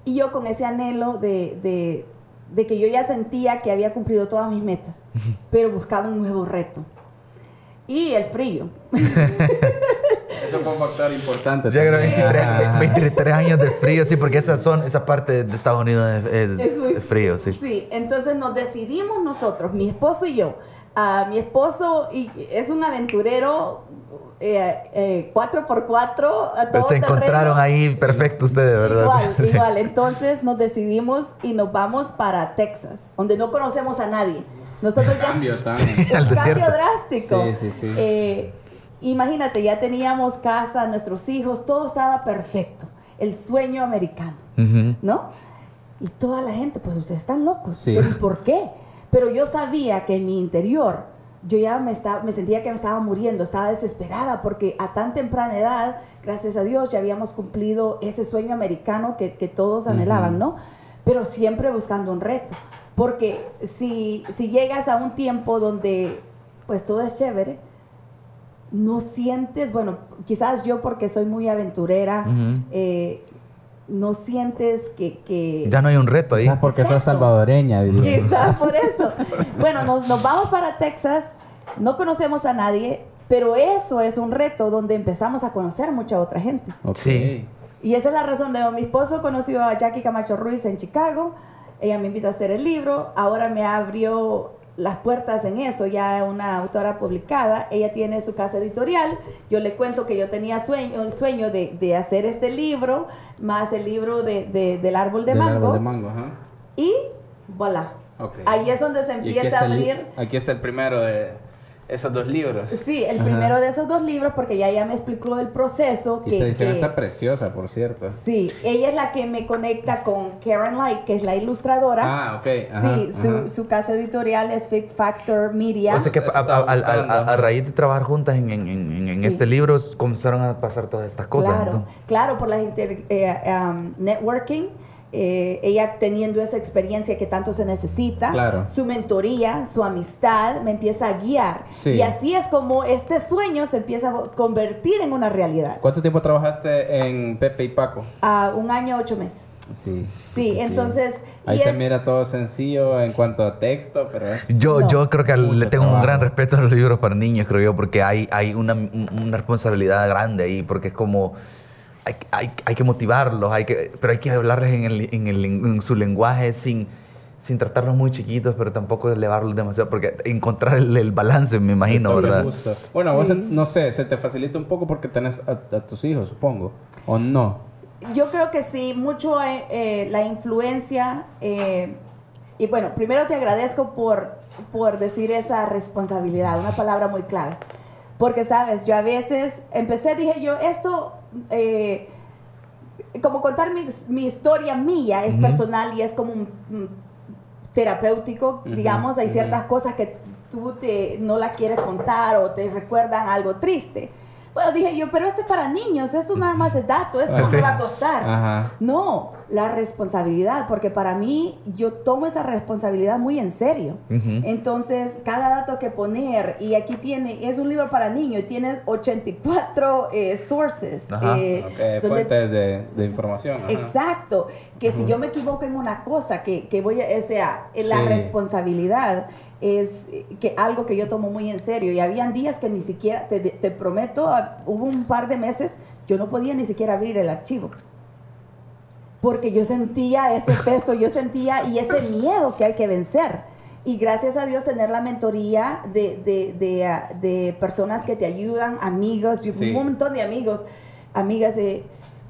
Y yo con ese anhelo de, de, de que yo ya sentía que había cumplido todas mis metas, pero buscaba un nuevo reto. Y el frío. Eso fue un factor importante. Yo creo 23, 23, años de frío, sí, porque esa, son, esa parte de Estados Unidos es, frío, sí. Sí, entonces nos decidimos nosotros, mi esposo y yo. a mi esposo y, es un aventurero eh, eh, 4x4. se encontraron ahí perfecto ustedes, ¿verdad? Igual, igual. Entonces nos decidimos y nos vamos para Texas, donde no conocemos a nadie. Nosotros ya, cambio también. un cambio drástico. Sí, sí, sí. Eh, imagínate, ya teníamos casa, nuestros hijos, todo estaba perfecto. El sueño americano, ¿no? Y toda la gente, pues ustedes están locos. Sí. ¿Pero por qué? Pero yo sabía que en mi interior yo ya me, estaba, me sentía que me estaba muriendo, estaba desesperada porque a tan temprana edad, gracias a Dios, ya habíamos cumplido ese sueño americano que, que todos anhelaban, ¿no? Pero siempre buscando un reto. Porque si, si llegas a un tiempo donde pues todo es chévere, no sientes, bueno, quizás yo porque soy muy aventurera, eh, no sientes que, Ya no hay un reto ahí. Quizás porque sos salvadoreña. Diría. Quizás por eso. bueno, nos, nos vamos para Texas, no conocemos a nadie, pero eso es un reto donde empezamos a conocer mucha otra gente. Sí. Y esa es la razón de mi esposo conoció a Jackie Camacho Ruiz en Chicago. Ella me invita a hacer el libro. Ahora me abrió las puertas en eso, ya una autora publicada, ella tiene su casa editorial, yo le cuento que yo tenía sueño, el sueño de, de hacer este libro, más el libro de, de, del árbol de Del mango, árbol de mango, ajá. y voilà. Ok. Ahí es donde se empieza a el- abrir. aquí está el primero de esos dos libros. Sí, el Ajá. primero de esos dos libros, porque ya ella me explicó el proceso. Y esta que- edición que- está preciosa, por cierto. Sí, ella es la que me conecta con Karen Light, que es la ilustradora. Ah, ok. Ajá, sí, su, ajá. su casa editorial es Big Factor Media. O sea que a, a- a- a- raíz de trabajar juntas en, en- en- en Sí. este libro comenzaron a pasar todas estas cosas. Claro, ¿no? claro, por la inter- eh, um, networking, eh, ella teniendo esa experiencia que tanto se necesita, Claro. su mentoría, su amistad, me empieza a guiar. Sí. Y así es como este sueño se empieza a convertir en una realidad. ¿Cuánto tiempo trabajaste en Pepe y Paco? A un año, ocho meses. Sí. Sí, entonces... Ahí se es- mira todo sencillo en cuanto a texto, pero es... Yo, No. yo creo que Mucho le tengo un gran respeto a los libros para niños, creo yo, porque hay, hay una, una responsabilidad grande ahí, porque es como... Hay, hay, hay que motivarlos, hay que, pero hay que hablarles en, el, en, el, en su lenguaje sin, sin tratarlos muy chiquitos, pero tampoco elevarlos demasiado, porque encontrar el, el balance, me imagino, Esto me ¿verdad? gusta. Bueno, vos, Sí. no sé, se te facilita un poco porque tenés a, a tus hijos, supongo. ¿O no? Yo creo que sí, mucho eh, eh, la influencia. eh, y bueno, primero te agradezco por, por decir esa responsabilidad, una palabra muy clave. Porque, sabes, yo a veces empecé, dije yo, esto, eh, como contar mi, mi historia mía es personal y es como un, un terapéutico, digamos, hay ciertas cosas que tú te, no la quieres contar o te recuerdan algo triste. Bueno, dije yo, pero esto es para niños, esto nada más es dato, esto no sí. me va a costar. Ajá. No, la responsabilidad, porque para mí yo tomo esa responsabilidad muy en serio. Entonces, cada dato que poner, y aquí tiene, es un libro para niños, tiene 84 eh, sources. Ajá. eh, donde- fuentes de, de información. ajá. Exacto, que si yo me equivoco en una cosa, que, que voy a, o sea, eh, la responsabilidad es que algo que yo tomo muy en serio. Y habían días que ni siquiera, te, te prometo, ah, hubo un par de meses, yo no podía ni siquiera abrir el archivo. Porque yo sentía ese peso, yo sentía y ese miedo que hay que vencer. Y gracias a Dios tener la mentoría de, de, de, ah, de personas que te ayudan, amigos, Sí. un montón de amigos, amigas de,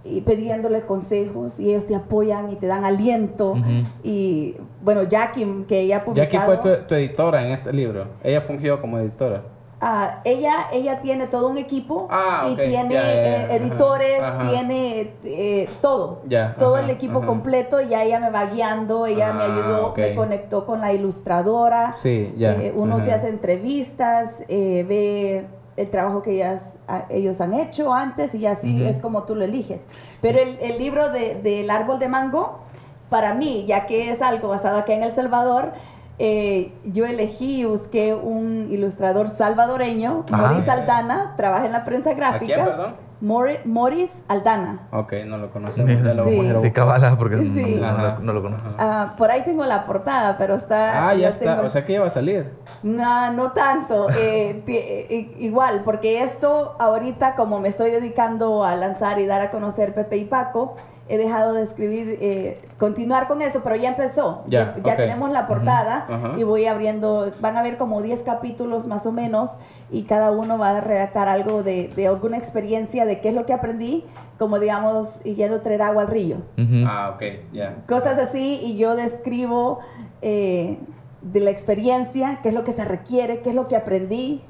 y pidiéndole consejos y ellos te apoyan y te dan aliento. Ujú. Y bueno, Jackie, que ella publicado... Jackie fue tu, tu editora en este libro. Ella fungió como editora. Ah, ella, ella tiene todo un equipo Ah, y tiene Ya, ya, ya. eh, editores, Ajá. tiene eh, todo, todo ajá, el equipo completo. Ya ella me va guiando, ella me Ah, ayudó, ok. me conectó con la ilustradora. Sí, Eh, uno se hace entrevistas, eh, ve el trabajo que ellas, a- ellos han hecho antes y así es como tú lo eliges. Pero el, el libro de- del árbol de mango, para mí, ya que es algo basado aquí en El Salvador, eh, yo elegí y busqué un ilustrador salvadoreño. Maurice Aldana, trabaja en la prensa gráfica. quién, perdón? Mori- Maurice Aldana. Ok, no lo conocemos. Mira, Ya lo Sí. vamos a Sí, cabala, porque Sí. no, Ajá. no- no lo conozco. Ah, por ahí tengo la portada, pero está... Ah, ya está. tengo- O sea que ya va a salir. No, no tanto. eh, igual, porque esto ahorita como me estoy dedicando a lanzar y dar a conocer Pepe y Paco, he dejado de escribir, eh, continuar con eso, pero ya empezó. Ya, ya ok. tenemos la portada Ujú, ajá. y voy abriendo, van a ver como 10 capítulos más o menos y cada uno va a redactar algo de, de alguna experiencia, de qué es lo que aprendí, como digamos, yendo a traer agua al río Ujú. Ah, ok, ya. cosas así y yo describo eh, de la experiencia, qué es lo que se requiere, qué es lo que aprendí.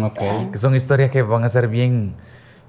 Ok. Que son historias que van a ser bien.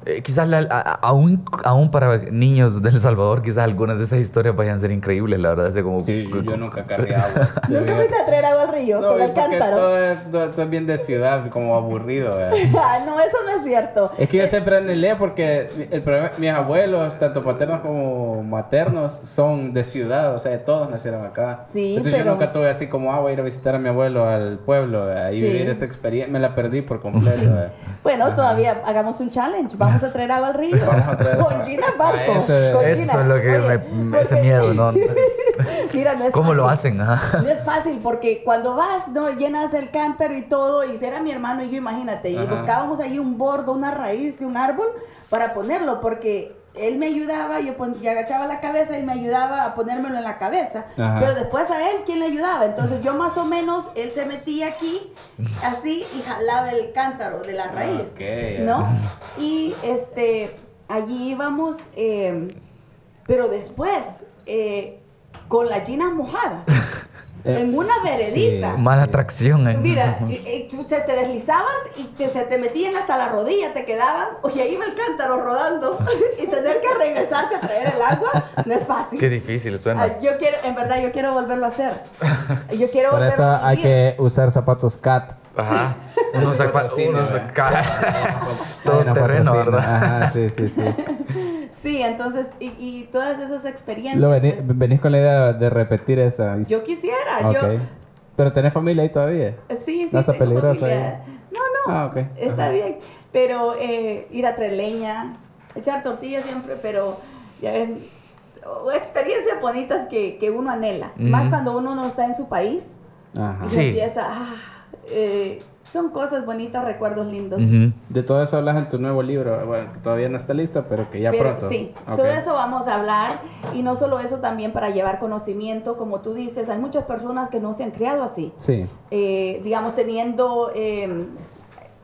Eh, quizás la- a- aún, aún para niños de El Salvador, quizás algunas de esas historias vayan a ser increíbles, la verdad. Así como, Sí, yo, yo nunca cargué agua. ¿Nunca fuiste a traer agua al río No, con el cántaro? todo es, todo es bien de ciudad, como aburrido. Ah, no, eso no es cierto. Es que yo siempre anhelé porque el problema- mis abuelos, tanto paternos como maternos, son de ciudad, o sea, todos nacieron acá. Sí, Entonces pero- yo nunca tuve así como, ah, voy a ir a visitar a mi abuelo al pueblo ¿verdad? y Sí. vivir esa experiencia. Me la perdí por completo. Bueno, todavía hagamos un challenge. Vamos a traer agua al río. Vamos a traer- Con Gina Barco. Eso- con Eso Gina. es lo que Oye, me, ese miedo, ¿no? Mira, no es ¿Cómo lo fácil. hacen? Ajá. No es fácil porque cuando vas, no llenas el cántaro y todo, y si era mi hermano y yo, imagínate, y buscábamos ahí un bordo, una raíz de un árbol para ponerlo, porque él me ayudaba, yo pon- agachaba la cabeza y me ayudaba a ponérmelo en la cabeza. Ajá. Pero después a él, ¿quién le ayudaba? Entonces yo más o menos, él se metía aquí, así, y jalaba el cántaro de la raíz. ¿No? Y este, allí íbamos, eh, pero después, eh, con las ginas mojadas, en una veredita. sí. Mala atracción. ¿eh? Mira, y- y tú se te deslizabas y te, se te metían hasta la rodilla, te quedaban, oye, ahí iba el cántaro rodando y tener que regresarte a traer el agua no es fácil. Qué difícil suena. Ay, yo quiero, en verdad, yo quiero volverlo a hacer. Yo quiero Por volverlo eso a hay que usar zapatos CAT. Ajá. Unos, zapa- patrocina, unos ¿verdad? acá. Todos terreno. ¿verdad? Ajá, sí, sí, sí. Sí, entonces, y, y todas esas experiencias. Lo vení- pues, venís con la idea de repetir esa. yo quisiera, Ok. yo. Pero tenés familia ahí todavía. Sí, sí. ¿No está tengo peligroso familia. No, no. Ah, ok. Está Ajá. bien. Pero eh, ir a traer leña, echar tortillas siempre, pero ya ven, o- experiencias bonitas que, que uno anhela. Más cuando uno no está en su país Ajá. y Sí. se empieza. ah, eh, son cosas bonitas, recuerdos lindos. De todo eso hablas en tu nuevo libro. Bueno, que todavía no está listo, pero que ya Pero pronto. sí, Ok. todo eso vamos a hablar y no solo eso también para llevar conocimiento, como tú dices, hay muchas personas que no se han criado así. Sí. eh, digamos, teniendo eh,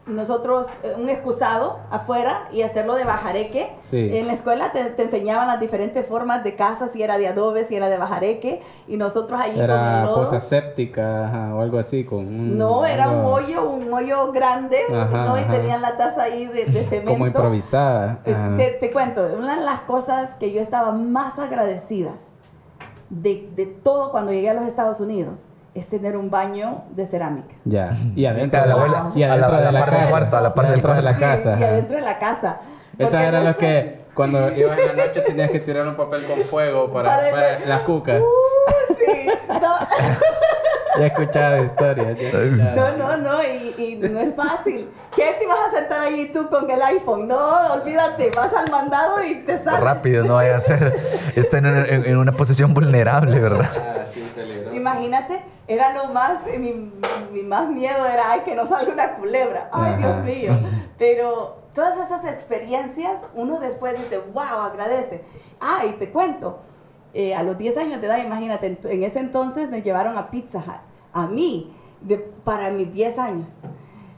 nosotros eh, un excusado afuera y hacerlo de bajareque. Sí. En la escuela te, te enseñaban las diferentes formas de casa, si era de adobe, si era de bajareque, y nosotros allí con Era lodo. fosa séptica ajá, o algo así. Con un, No, era un hoyo, un hoyo grande, Ajá, ¿no? Y ajá. tenían la taza ahí de, de cemento. Como improvisada. Es- ajá. te, te cuento, una de las cosas que yo estaba más agradecidas de, de todo cuando llegué a los Estados Unidos es tener un baño de cerámica. Ya. Y adentro, de la, abuela- y a la- adentro a la de la casa. cuarto, a la par Y adentro de la Sí, casa. y ajá. adentro de la casa. Esos Porque eran no sé- que cuando ibas en la noche tenías que tirar un papel con fuego para, Para- para las cucas. Uh, sí, no. Ya he escuchado historias. ya he escuchado. No, no, no, y, y no es fácil. ¿Qué te vas a sentar allí tú con el iPhone? No, olvídate, vas al mandado y te sales. Rápido, no vaya a ser. Está en, en- en una posición vulnerable, ¿verdad? Ah, sí, peligroso. Imagínate, era lo más, eh, mi, mi más miedo era, ay, que no salga una culebra. Ay, Dios mío. Pero todas esas experiencias, uno después dice, wow, agradece. Ah, y te cuento, eh, a los 10 años de edad, imagínate, en, ese entonces nos llevaron a Pizza Hut, a mí, de, para mis 10 años.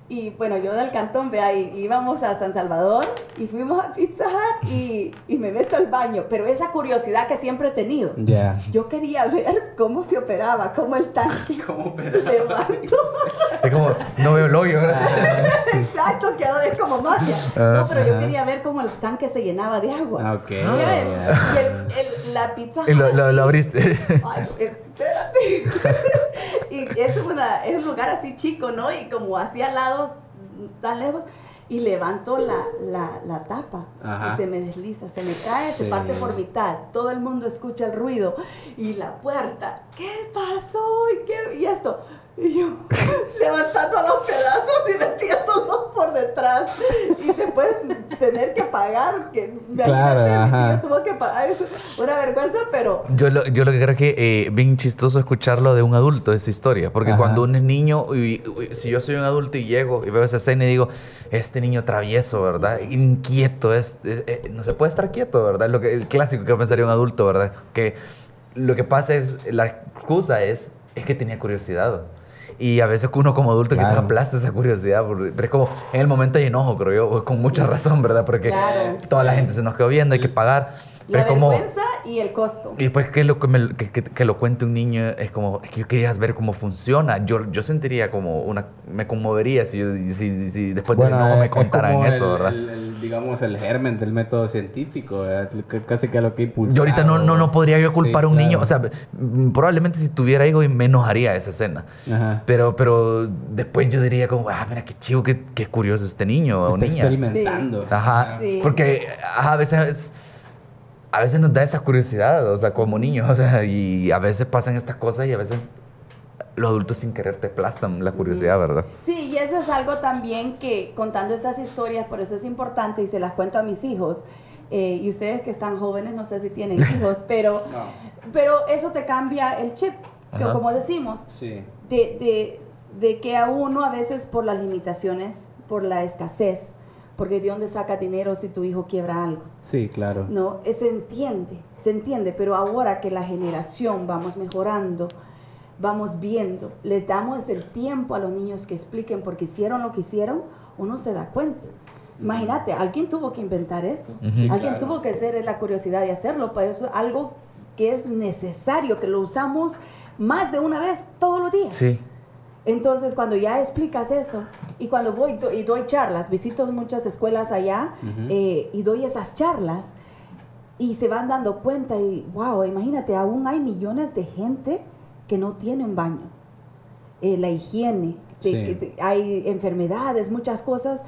Y bueno, yo del cantón, vea, y- íbamos a San Salvador y fuimos a Pizza Hut y, y me meto al baño. Pero esa curiosidad que siempre he tenido. Ya. Yo quería ver cómo se operaba, cómo el tanque ¿Cómo operaba? levanto. Es como, no veo el hoyo, ¿verdad? mamá. No, pero yo quería ver cómo el tanque se llenaba de agua. Ah, ok. ¿Ya ves? Y el- el- la pizza. Y lo, lo- lo abriste. Ay, espérate. y es, una, es un lugar así chico, ¿no? Y como hacia lados tan lejos. Y levanto la, la, la tapa Ajá. y se me desliza, se me cae, Sí. se parte por mitad. Todo el mundo escucha el ruido. Y la puerta, ¿qué pasó? ¿Y, qué? y esto. Y yo levantando los pedazos y metiéndolos por detrás. Y después tener que pagar. Que, Claro, tío tuvo que pagar. Es una vergüenza, pero Yo lo, yo lo que creo es que eh, bien chistoso escucharlo de un adulto, esa historia. Porque Ajá. cuando uno es niño, y- y- si yo soy un adulto y llego y veo esa escena y digo, este niño travieso, ¿verdad? Inquieto, es, eh, eh, no se puede estar quieto, ¿verdad? Lo que, el clásico que pensaría un adulto, ¿verdad? Que lo que pasa es, la excusa es, es que tenía curiosidad. Y a veces uno como adulto quizás Claro. aplasta esa curiosidad, pero es como en el momento hay enojo, creo yo, con mucha razón, ¿verdad? Porque Claro. toda la gente se nos quedó viendo, hay que pagar. Pero la es como... vergüenza y el costo. Y después que lo, que, me- que, que- que lo cuente un niño, es como, es que yo quería ver cómo funciona. Yo, yo sentiría como una, me conmovería si, yo, si, si después de no me es contaran como eso, el- ¿verdad? el- el, digamos, el germen del método científico, Casi que lo que impulsa. Yo ahorita no, no, no podría yo culpar a un niño, o sea, mm, probablemente si tuviera algo me enojaría esa escena. Ajá. Pero, pero después yo diría como, ah, mira qué chivo, qué, qué curioso este niño o Está niña. experimentando. Ajá, Sí. porque ajá, a veces a veces nos da esa curiosidad, o sea, como niños, o sea, y a veces pasan estas cosas y a veces los adultos sin querer te aplastan la curiosidad, ¿verdad? Sí, y eso es algo también que contando estas historias, por eso es importante y se las cuento a mis hijos. eh, y ustedes que están jóvenes, no sé si tienen hijos, pero, No. pero eso te cambia el chip, que como decimos, Sí. de, de, de que a uno a veces por las limitaciones, por la escasez, porque de dónde saca dinero si tu hijo quiebra algo. Sí, claro. No, eh, se entiende, se entiende, pero ahora que la generación vamos mejorando, vamos viendo, les damos el tiempo a los niños que expliquen por qué hicieron lo que hicieron, uno se da cuenta. Imagínate, alguien tuvo que inventar eso. Sí, alguien claro. tuvo que hacer la curiosidad de hacerlo, para eso es algo que es necesario, que lo usamos más de una vez todos los días. Sí. Entonces, cuando ya explicas eso, y cuando voy do- y doy charlas, visito muchas escuelas allá eh, y doy esas charlas, y se van dando cuenta, y wow, imagínate, aún hay millones de gente que no tiene un baño. Eh, la higiene, de- que hay enfermedades, muchas cosas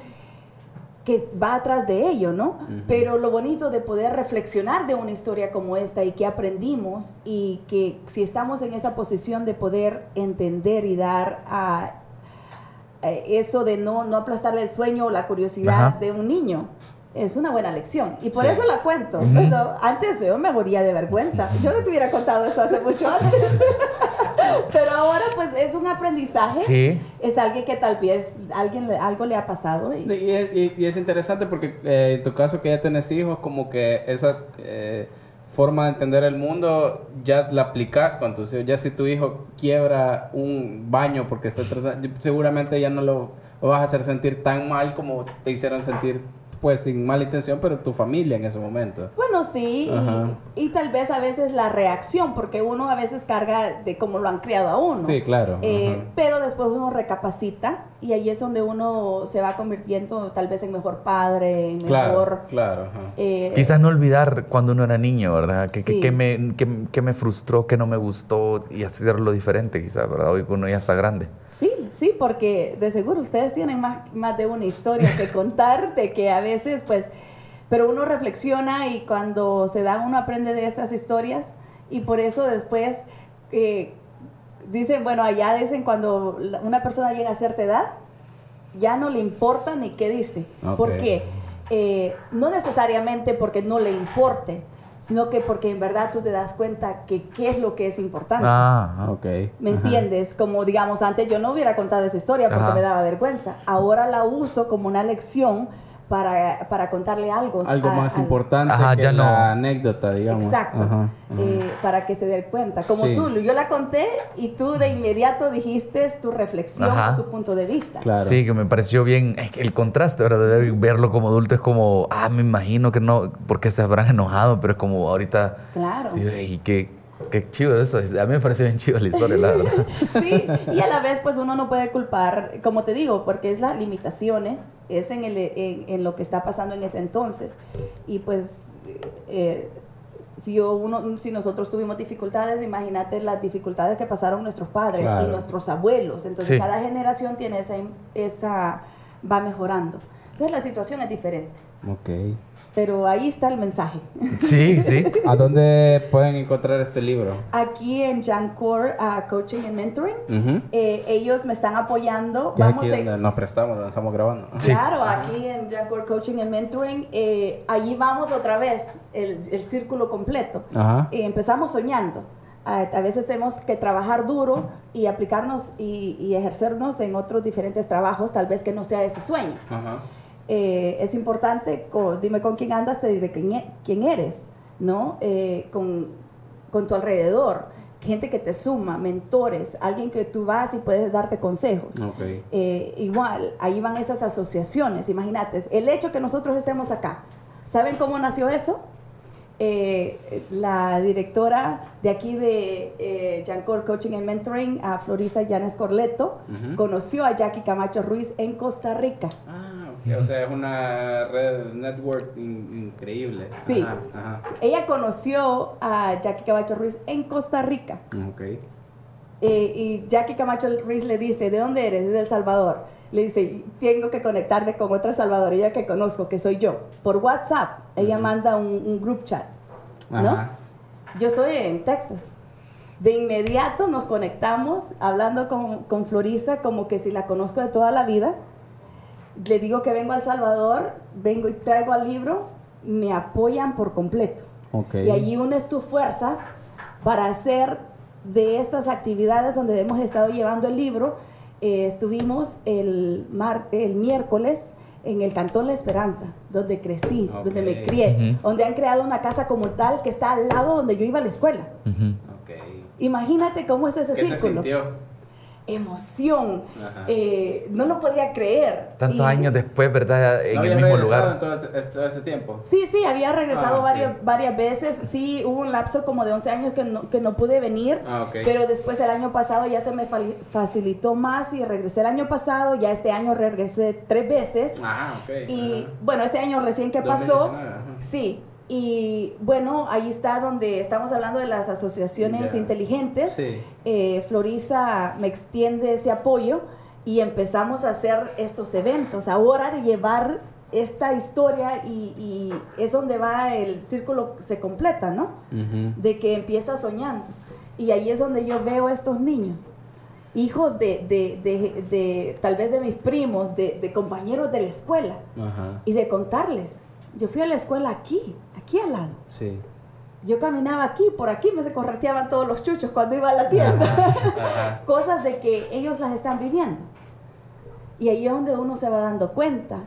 que va atrás de ello, ¿no? Pero lo bonito de poder reflexionar de una historia como esta y que aprendimos y que si estamos en esa posición de poder entender y dar a, a eso de no, no aplastarle el sueño o la curiosidad Ajá. de un niño. Es una buena lección. Y por Sí. eso la cuento. Antes yo me moría de vergüenza. Yo no te hubiera contado eso hace mucho antes. Pero ahora pues es un aprendizaje. Sí. Es alguien que tal vez alguien algo le ha pasado. y- Y es, y- y es interesante porque eh, en tu caso que ya tienes hijos, como que esa eh, forma de entender el mundo ya la aplicas con tus hijos. Ya si tu hijo quiebra un baño porque está tratando, seguramente ya no lo, lo vas a hacer sentir tan mal como te hicieron sentir, pues sin mala intención, pero tu familia en ese momento. Bueno, sí, y- tal vez a veces la reacción, porque uno a veces carga de cómo lo han criado a uno. Sí, claro. Eh, pero después uno recapacita y ahí es donde uno se va convirtiendo tal vez en mejor padre, en Claro, mejor... claro. eh, Quizás no olvidar cuando uno era niño, ¿verdad? Que, que- Sí. que me, que- que me frustró, que no me gustó y hacerlo diferente, quizás, ¿verdad? Hoy uno ya está grande. Sí, sí, porque de seguro ustedes tienen más, más de una historia que contar, de que a veces, pues, pero uno reflexiona y cuando se da uno aprende de esas historias y por eso después eh, dicen, bueno, allá dicen cuando una persona llega a cierta edad, ya no le importa ni qué dice. Ok. ¿Por qué? Eh, no necesariamente porque no le importe, sino que porque en verdad tú te das cuenta que qué es lo que es importante. Ah, Ok. ¿Me ajá. entiendes? Como digamos, antes yo no hubiera contado esa historia porque Ajá. me daba vergüenza. Ahora la uso como una lección para, para contarle algo. Algo a- más al- importante Ajá, que ya la no. anécdota, digamos. Exacto. Ajá, ajá. Eh, para que se dé cuenta. Como Sí. tú, yo la conté y tú de inmediato dijiste tu reflexión tu punto de vista. Claro. Sí, que me pareció bien. es que el contraste, ¿verdad? De ver- verlo como adulto es como, ah, me imagino que no, porque se habrán enojado, pero es como ahorita, Claro. y que Qué chido eso. A mí me parece bien chido la historia, la verdad. sí, y a la vez pues uno no puede culpar, como te digo, porque es las limitaciones, es en, el, en, lo que está pasando en ese entonces. Y pues eh, si, yo, uno, si nosotros tuvimos dificultades, imagínate las dificultades que pasaron nuestros padres y nuestros abuelos. Entonces cada generación tiene esa, esa, va mejorando. Entonces la situación es diferente. Ok. Pero ahí está el mensaje. Sí, sí. ¿A dónde pueden encontrar este libro? Aquí en Jancor uh, Coaching and Mentoring. Eh, ellos me están apoyando. Vamos aquí donde nos prestamos, donde estamos grabando. Claro, aquí en Jancor Coaching and Mentoring. Eh, allí vamos otra vez, el, el círculo completo. Ajá. Eh, empezamos soñando. A, a, veces tenemos que trabajar duro y aplicarnos y, y, ejercernos en otros diferentes trabajos, tal vez que no sea ese sueño. Ajá. Eh, es importante, dime con quién andas, te diré quién, e, quién eres, ¿no? Eh, con, con, tu alrededor, gente que te suma, mentores, alguien que tú vas y puedes darte consejos. Eh, igual, ahí van esas asociaciones, imagínate, el hecho que nosotros estemos acá, ¿saben cómo nació eso? la directora de aquí de eh, Jancor Coaching and Mentoring, a Florisa Llanes Corleto, conoció a Jackie Camacho Ruiz en Costa Rica. Ah. O sea, es una red network increíble. Sí. Ella conoció a Jackie Camacho Ruiz en Costa Rica. Ok. Eh, y Jackie Camacho Ruiz le dice, ¿de dónde eres? De El Salvador. Le dice, tengo que conectarte con otra salvadoreña que conozco, que soy yo. Por WhatsApp, ella manda un, group chat, ¿no? Yo soy en Texas. De inmediato nos conectamos, hablando con, con Florisa como que si la conozco de toda la vida le digo que vengo a El Salvador, vengo y traigo al libro, me apoyan por completo. Y allí unes tus fuerzas para hacer de estas actividades donde hemos estado llevando el libro. Eh, estuvimos el, mar, el miércoles en el Cantón La Esperanza, donde crecí, donde me crié, donde han creado una casa como tal que está al lado donde yo iba a la escuela. Imagínate cómo es ese ¿Qué círculo. Se sintió? Emoción. Eh, no lo podía creer. Tantos años después, ¿verdad? En el mismo lugar. Todo, todo ese tiempo? Sí, sí, había regresado ah, varias, varias veces. Sí, hubo un lapso como de 11 años que no, que no pude venir. Ah, pero después el año pasado ya se me facilitó más y regresé el año pasado. Ya este año regresé tres veces. Ah, y bueno, ese año recién que pasó. Sí, y bueno, ahí está donde estamos hablando de las asociaciones inteligentes. Eh, Florisa me extiende ese apoyo y empezamos a hacer estos eventos. Ahora de llevar esta historia y, es donde va el círculo, se completa, ¿no? De que empieza soñando. Y ahí es donde yo veo a estos niños, hijos de, de, tal vez de mis primos, de, compañeros de la escuela, y de contarles. Yo fui a la escuela aquí, aquí al lado. Sí. Yo caminaba aquí, por aquí me se correteaban todos los chuchos cuando iba a la tienda. Cosas de que ellos las están viviendo. Y ahí es donde uno se va dando cuenta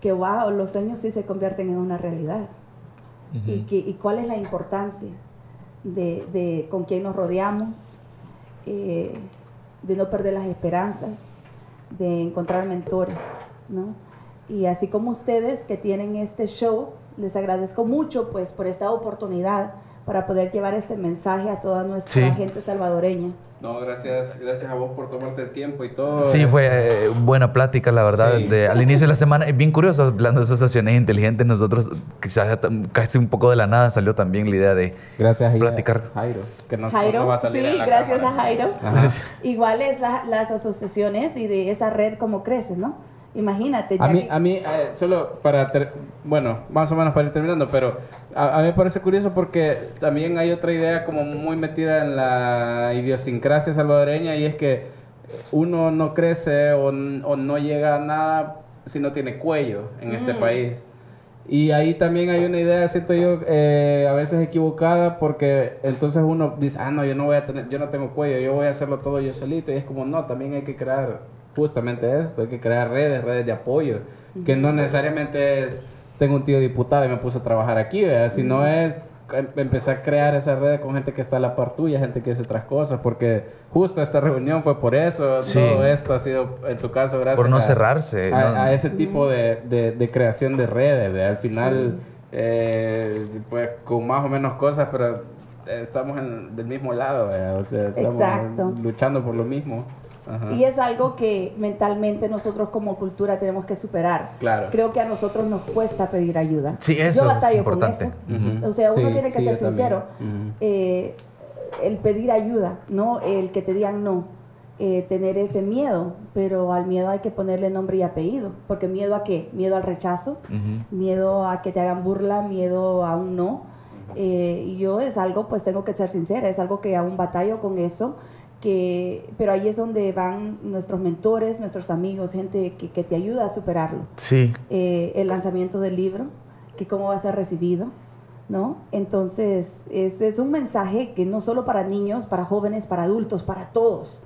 que, wow, los sueños sí se convierten en una realidad. y, que, y cuál es la importancia de, de con quién nos rodeamos, eh, de no perder las esperanzas, de encontrar mentores, ¿no? Y así como ustedes que tienen este show, les agradezco mucho pues por esta oportunidad para poder llevar este mensaje a toda nuestra gente salvadoreña. No, gracias, gracias a vos por tomarte el tiempo y todo. Sí, fue eh, buena plática, la verdad. al inicio de la semana, es bien curioso, hablando de asociaciones inteligentes, nosotros quizás casi un poco de la nada salió también la idea de gracias platicar. Jairo, que nos, Jairo, va a salir sí, gracias a Jairo. Igual es las asociaciones y de esa red como crece, ¿no? Imagínate. A mí, a mí eh, solo para, bueno, más o menos para ir terminando, pero a, mí me parece curioso porque también hay otra idea como muy metida en la idiosincrasia salvadoreña y es que uno no crece o, no llega a nada si no tiene cuello en este mm. país. Y ahí también hay una idea, siento yo, eh, a veces equivocada, porque entonces uno dice, ah, no, yo no voy a tener, yo no tengo cuello, yo voy a hacerlo todo yo solito. Y es como, no, también hay que crear justamente esto, hay que crear redes, redes de apoyo, que no necesariamente es, tengo un tío diputado y me puse a trabajar aquí, sino es em, empezar a crear esas redes con gente que está a la par tuya, gente que hace otras cosas, porque justo esta reunión fue por eso, todo esto ha sido, en tu caso, gracias por no cerrarse, a, ese tipo de, de, creación de redes, al final, eh, pues con más o menos cosas, pero estamos en, del mismo lado, ¿verdad? o sea, estamos Exacto. luchando por lo mismo. Ajá. Y es algo que mentalmente nosotros como cultura tenemos que superar. Claro. Creo que a nosotros nos cuesta pedir ayuda. Sí, eso Yo es batallo importante. con eso. O sea, uno Sí, tiene que sí, ser sincero. Eh, el pedir ayuda, no el que te digan no. Eh, tener ese miedo, pero al miedo hay que ponerle nombre y apellido. Porque miedo a qué? Miedo al rechazo, miedo a que te hagan burla, miedo a un no. Eh, y yo es algo, pues tengo que ser sincera, es algo que aún batallo con eso, que, pero ahí es donde van nuestros mentores, nuestros amigos, gente que, que te ayuda a superarlo. Sí. Eh, el lanzamiento del libro, que cómo va a ser recibido, ¿no? Entonces, ese es un mensaje que no solo para niños, para jóvenes, para adultos, para todos.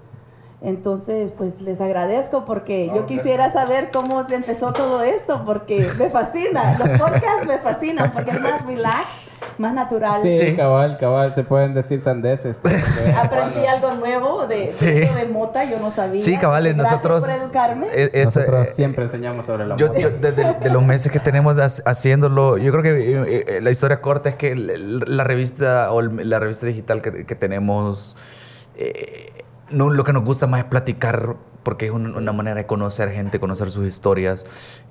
Entonces, pues les agradezco porque yo quisiera saber cómo empezó todo esto, porque me fascina. Los podcasts me fascinan porque es más relax, más natural. Sí, Sí. cabal, cabal, se pueden decir sandeces. Aprendí algo nuevo de, de Sí. eso de mota, yo no sabía. Sí, cabales, Gracias nosotros. por educarme. eso, Nosotros eh, siempre enseñamos sobre la Yo, moda. yo desde de los meses que tenemos ha- haciéndolo, yo creo que eh, eh, la historia corta es que la revista o el- la revista digital que, que tenemos, eh, no, lo que nos gusta más es platicar porque es un- una manera de conocer gente, conocer sus historias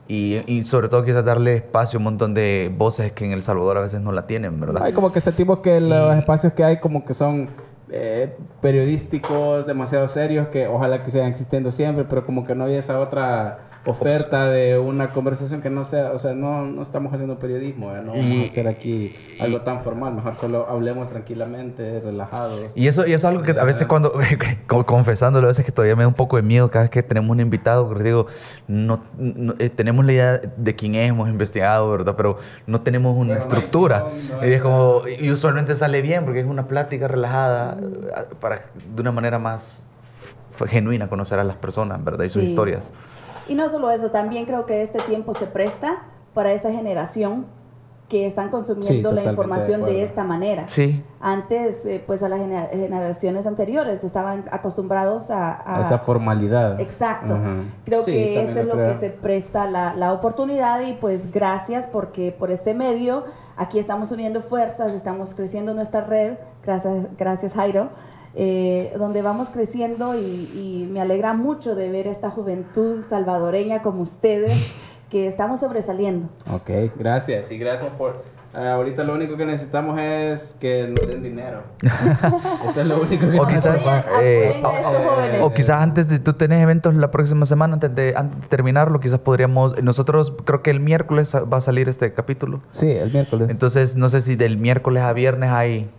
y, y sobre todo quizás darle espacio a un montón de voces que en El Salvador a veces no la tienen, ¿verdad? Hay como que sentimos que los espacios que hay como que son eh, periodísticos demasiado serios que ojalá que sigan existiendo siempre, pero como que no hay esa otra oferta de una conversación que no sea, o sea, no, no estamos haciendo periodismo, ¿eh? no vamos Y- a hacer aquí algo tan formal, mejor solo hablemos tranquilamente, relajados. Y eso, y eso es algo que a veces cuando, como confesándolo, a veces que todavía me da un poco de miedo cada vez que tenemos un invitado, que digo, no, no- eh, tenemos la idea de quién es, hemos investigado, ¿verdad? Pero no tenemos una Pero no hay estructura. guion, no hay y es como, y usualmente sale bien porque es una plática relajada para de una manera más genuina conocer a las personas, ¿verdad? Y sus Sí. historias. Y no solo eso, también creo que este tiempo se presta para esa generación que están Sí, consumiendo la información de esta manera. Sí. Antes, eh, pues a las genera- generaciones anteriores estaban acostumbrados a... a- esa formalidad. Exacto. Creo Sí, que eso es lo creo. que se presta la, la oportunidad y pues gracias porque por este medio aquí estamos uniendo fuerzas, estamos creciendo nuestra red, gracias, gracias Jairo, eh, donde vamos creciendo y, y me alegra mucho de ver esta juventud salvadoreña como ustedes que estamos sobresaliendo. Ok, gracias y gracias por... eh, ahorita lo único que necesitamos es que nos den dinero. Eso es lo único que O quizás, necesitamos. eh, jóvenes. o quizás antes de tú tenés eventos la próxima semana, antes de, antes de terminarlo, quizás podríamos, nosotros creo que el miércoles va a salir este capítulo. Sí, el miércoles. Entonces, no sé si del miércoles a viernes hay...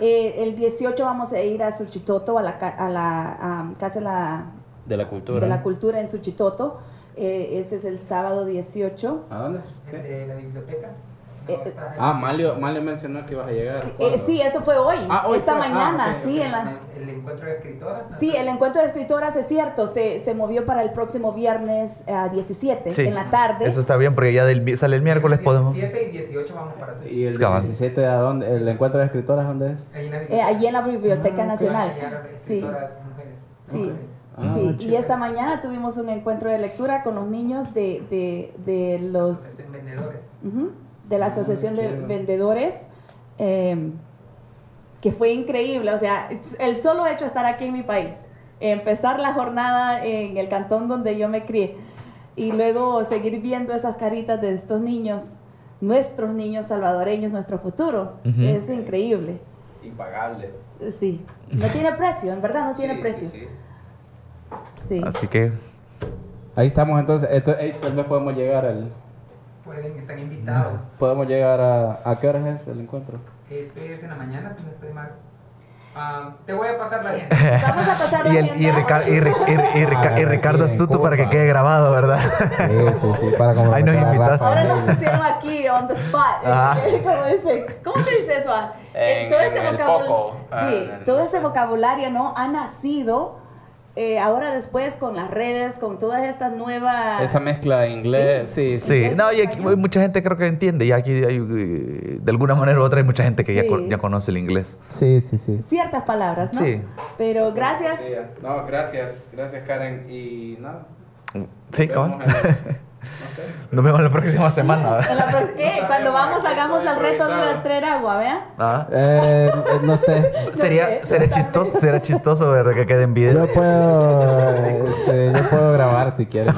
Eh, el 18 vamos a ir a Suchitoto, a la, ca- a la a Casa de la, de la cultura. de la Cultura en Suchitoto. Eh, ese es el sábado 18. ¿A dónde? De la biblioteca. Eh, ahí. Ah, Malio, Malio mencionó que ibas a llegar. Sí, eh, sí, eso fue hoy, Ah, hoy esta fue. Ah, mañana, ok, sí, ok. en la, El encuentro de escritoras. ¿no? sí, el encuentro de escritoras es cierto, se, se movió para el próximo viernes a 17, Sí, en la tarde. Eso está bien porque ya del, sale el miércoles podemos... 17 y 18 vamos para su ¿Y el Cabal. 17 a dónde? ¿El encuentro de escritoras dónde es? Ahí en la Eh, allí en la Biblioteca Ah, Nacional. Sí, sí, mujeres. Ah, sí. Y esta mañana tuvimos un encuentro de lectura con los niños de, de, de los vendedores. Ujú, de la Asociación de. Vendedores, eh, que fue increíble. O sea, el solo hecho de estar aquí en mi país, empezar la jornada en el cantón donde yo me crié y luego seguir viendo esas caritas de estos niños, nuestros niños salvadoreños, nuestro futuro, es increíble. Impagable. Sí, no tiene precio, en verdad no tiene Sí, precio. sí, sí. Sí. Así que... Ahí estamos entonces. Esto, eh, tal vez podemos llegar al. Pueden, están invitados. Podemos llegar a. ¿A qué horas es el encuentro? Ese es en la mañana, si no estoy mal. Ah, te voy a pasar la gente. Vamos a pasar la Y, el, y. Rica- y y y Rica- y Ah, Ricardo Astuto para que quede grabado, ¿verdad? Sí, sí, sí. Para Ahí nos invitas. Ahora nos pusieron aquí on the spot. Ajá. ¿Cómo, dice? ¿Cómo se dice eso? ah? En- todo en ese el vocabulario, foco. Ah, sí, en- todo ese vocabulario no ha nacido eh, ahora después con las redes, con todas estas nuevas. Esa mezcla de inglés. Sí, sí. Sí, ¿Es no, y aquí mucha gente creo que entiende. Y aquí hay, eh, de alguna manera u otra hay mucha gente que ya, Sí. ya conoce el inglés. Sí, sí, sí. Ciertas palabras, ¿no? Sí. Pero gracias. Sí, No, gracias. Gracias, Karen. Y nada. Sí, Nos no sé. Nos vemos la próxima semana. La eh, cuando vamos, hagamos el reto de traer agua, ¿vea? Ah. Eh, no sé. Sería, sé, sería yo chistoso, sería chistoso ver que quede en video. Yo puedo, este, yo puedo grabar si quieres.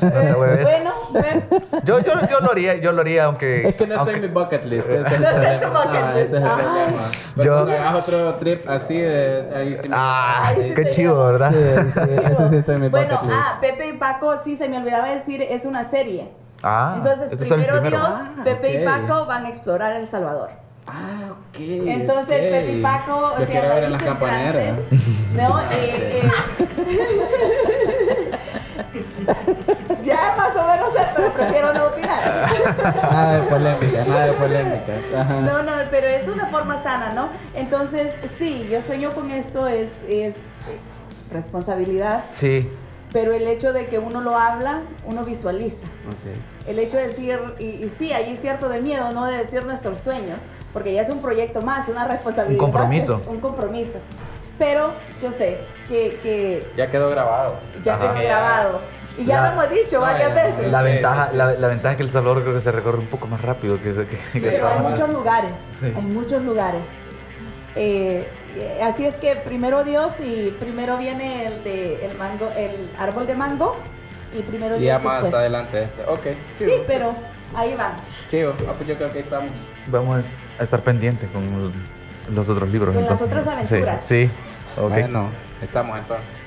Hueves. Bueno, bueno. Yo, yo, yo lo haría, yo lo haría aunque. Es que no está aunque- en mi bucket list. Es el No está en tu bucket Ah, list. ese es el Ah. problema. Pero Yo- hagas otro trip así, de, ahí sí me- Ah, sí qué sería- chivo, ¿verdad? Sí, sí, eso sí está en mi Bueno, bucket list. ah, Pepe y Paco, sí, se me olvidaba decir, es una serie. Ah, Entonces, este primero, primero. Dios, Ah, Pepe y. Paco van a explorar El Salvador. Ah, ok. Entonces. Pepe y Paco, o Yo sea, ver en las campaneras. grandes. No, eh, eh, ya más o menos sé, pero prefiero no opinar. Nada de polémica, nada de polémica. Ajá. No, no, pero es una forma sana, ¿no? Entonces, sí, yo sueño con esto, es, es responsabilidad, Sí. pero el hecho de que uno lo habla, uno visualiza. Ok. El hecho de decir, y, y sí, hay cierto de miedo, ¿no? De decir nuestros sueños, porque ya es un proyecto más, una responsabilidad. Un compromiso. es Un compromiso. Pero yo sé que, que Ya quedó grabado. ya Ajá. quedó grabado. Y ya La- lo hemos dicho No, varias ya- veces. La Sí, ventaja, sí, sí. La, la ventaja es que El Salvador creo que se recorre un poco más rápido que, que, que pero hay muchos lugares. Sí. Hay muchos lugares. Eh, así es que primero Dios y primero viene el de el mango, el árbol de mango y primero Y Dios ya más después. adelante este. Ok. Sí, pero ahí van. Chivo. Ah, pues yo creo que ahí estamos. Vamos a estar pendientes con los otros libros. Con las entonces. otras aventuras. Sí, sí. ok. Bueno, estamos entonces.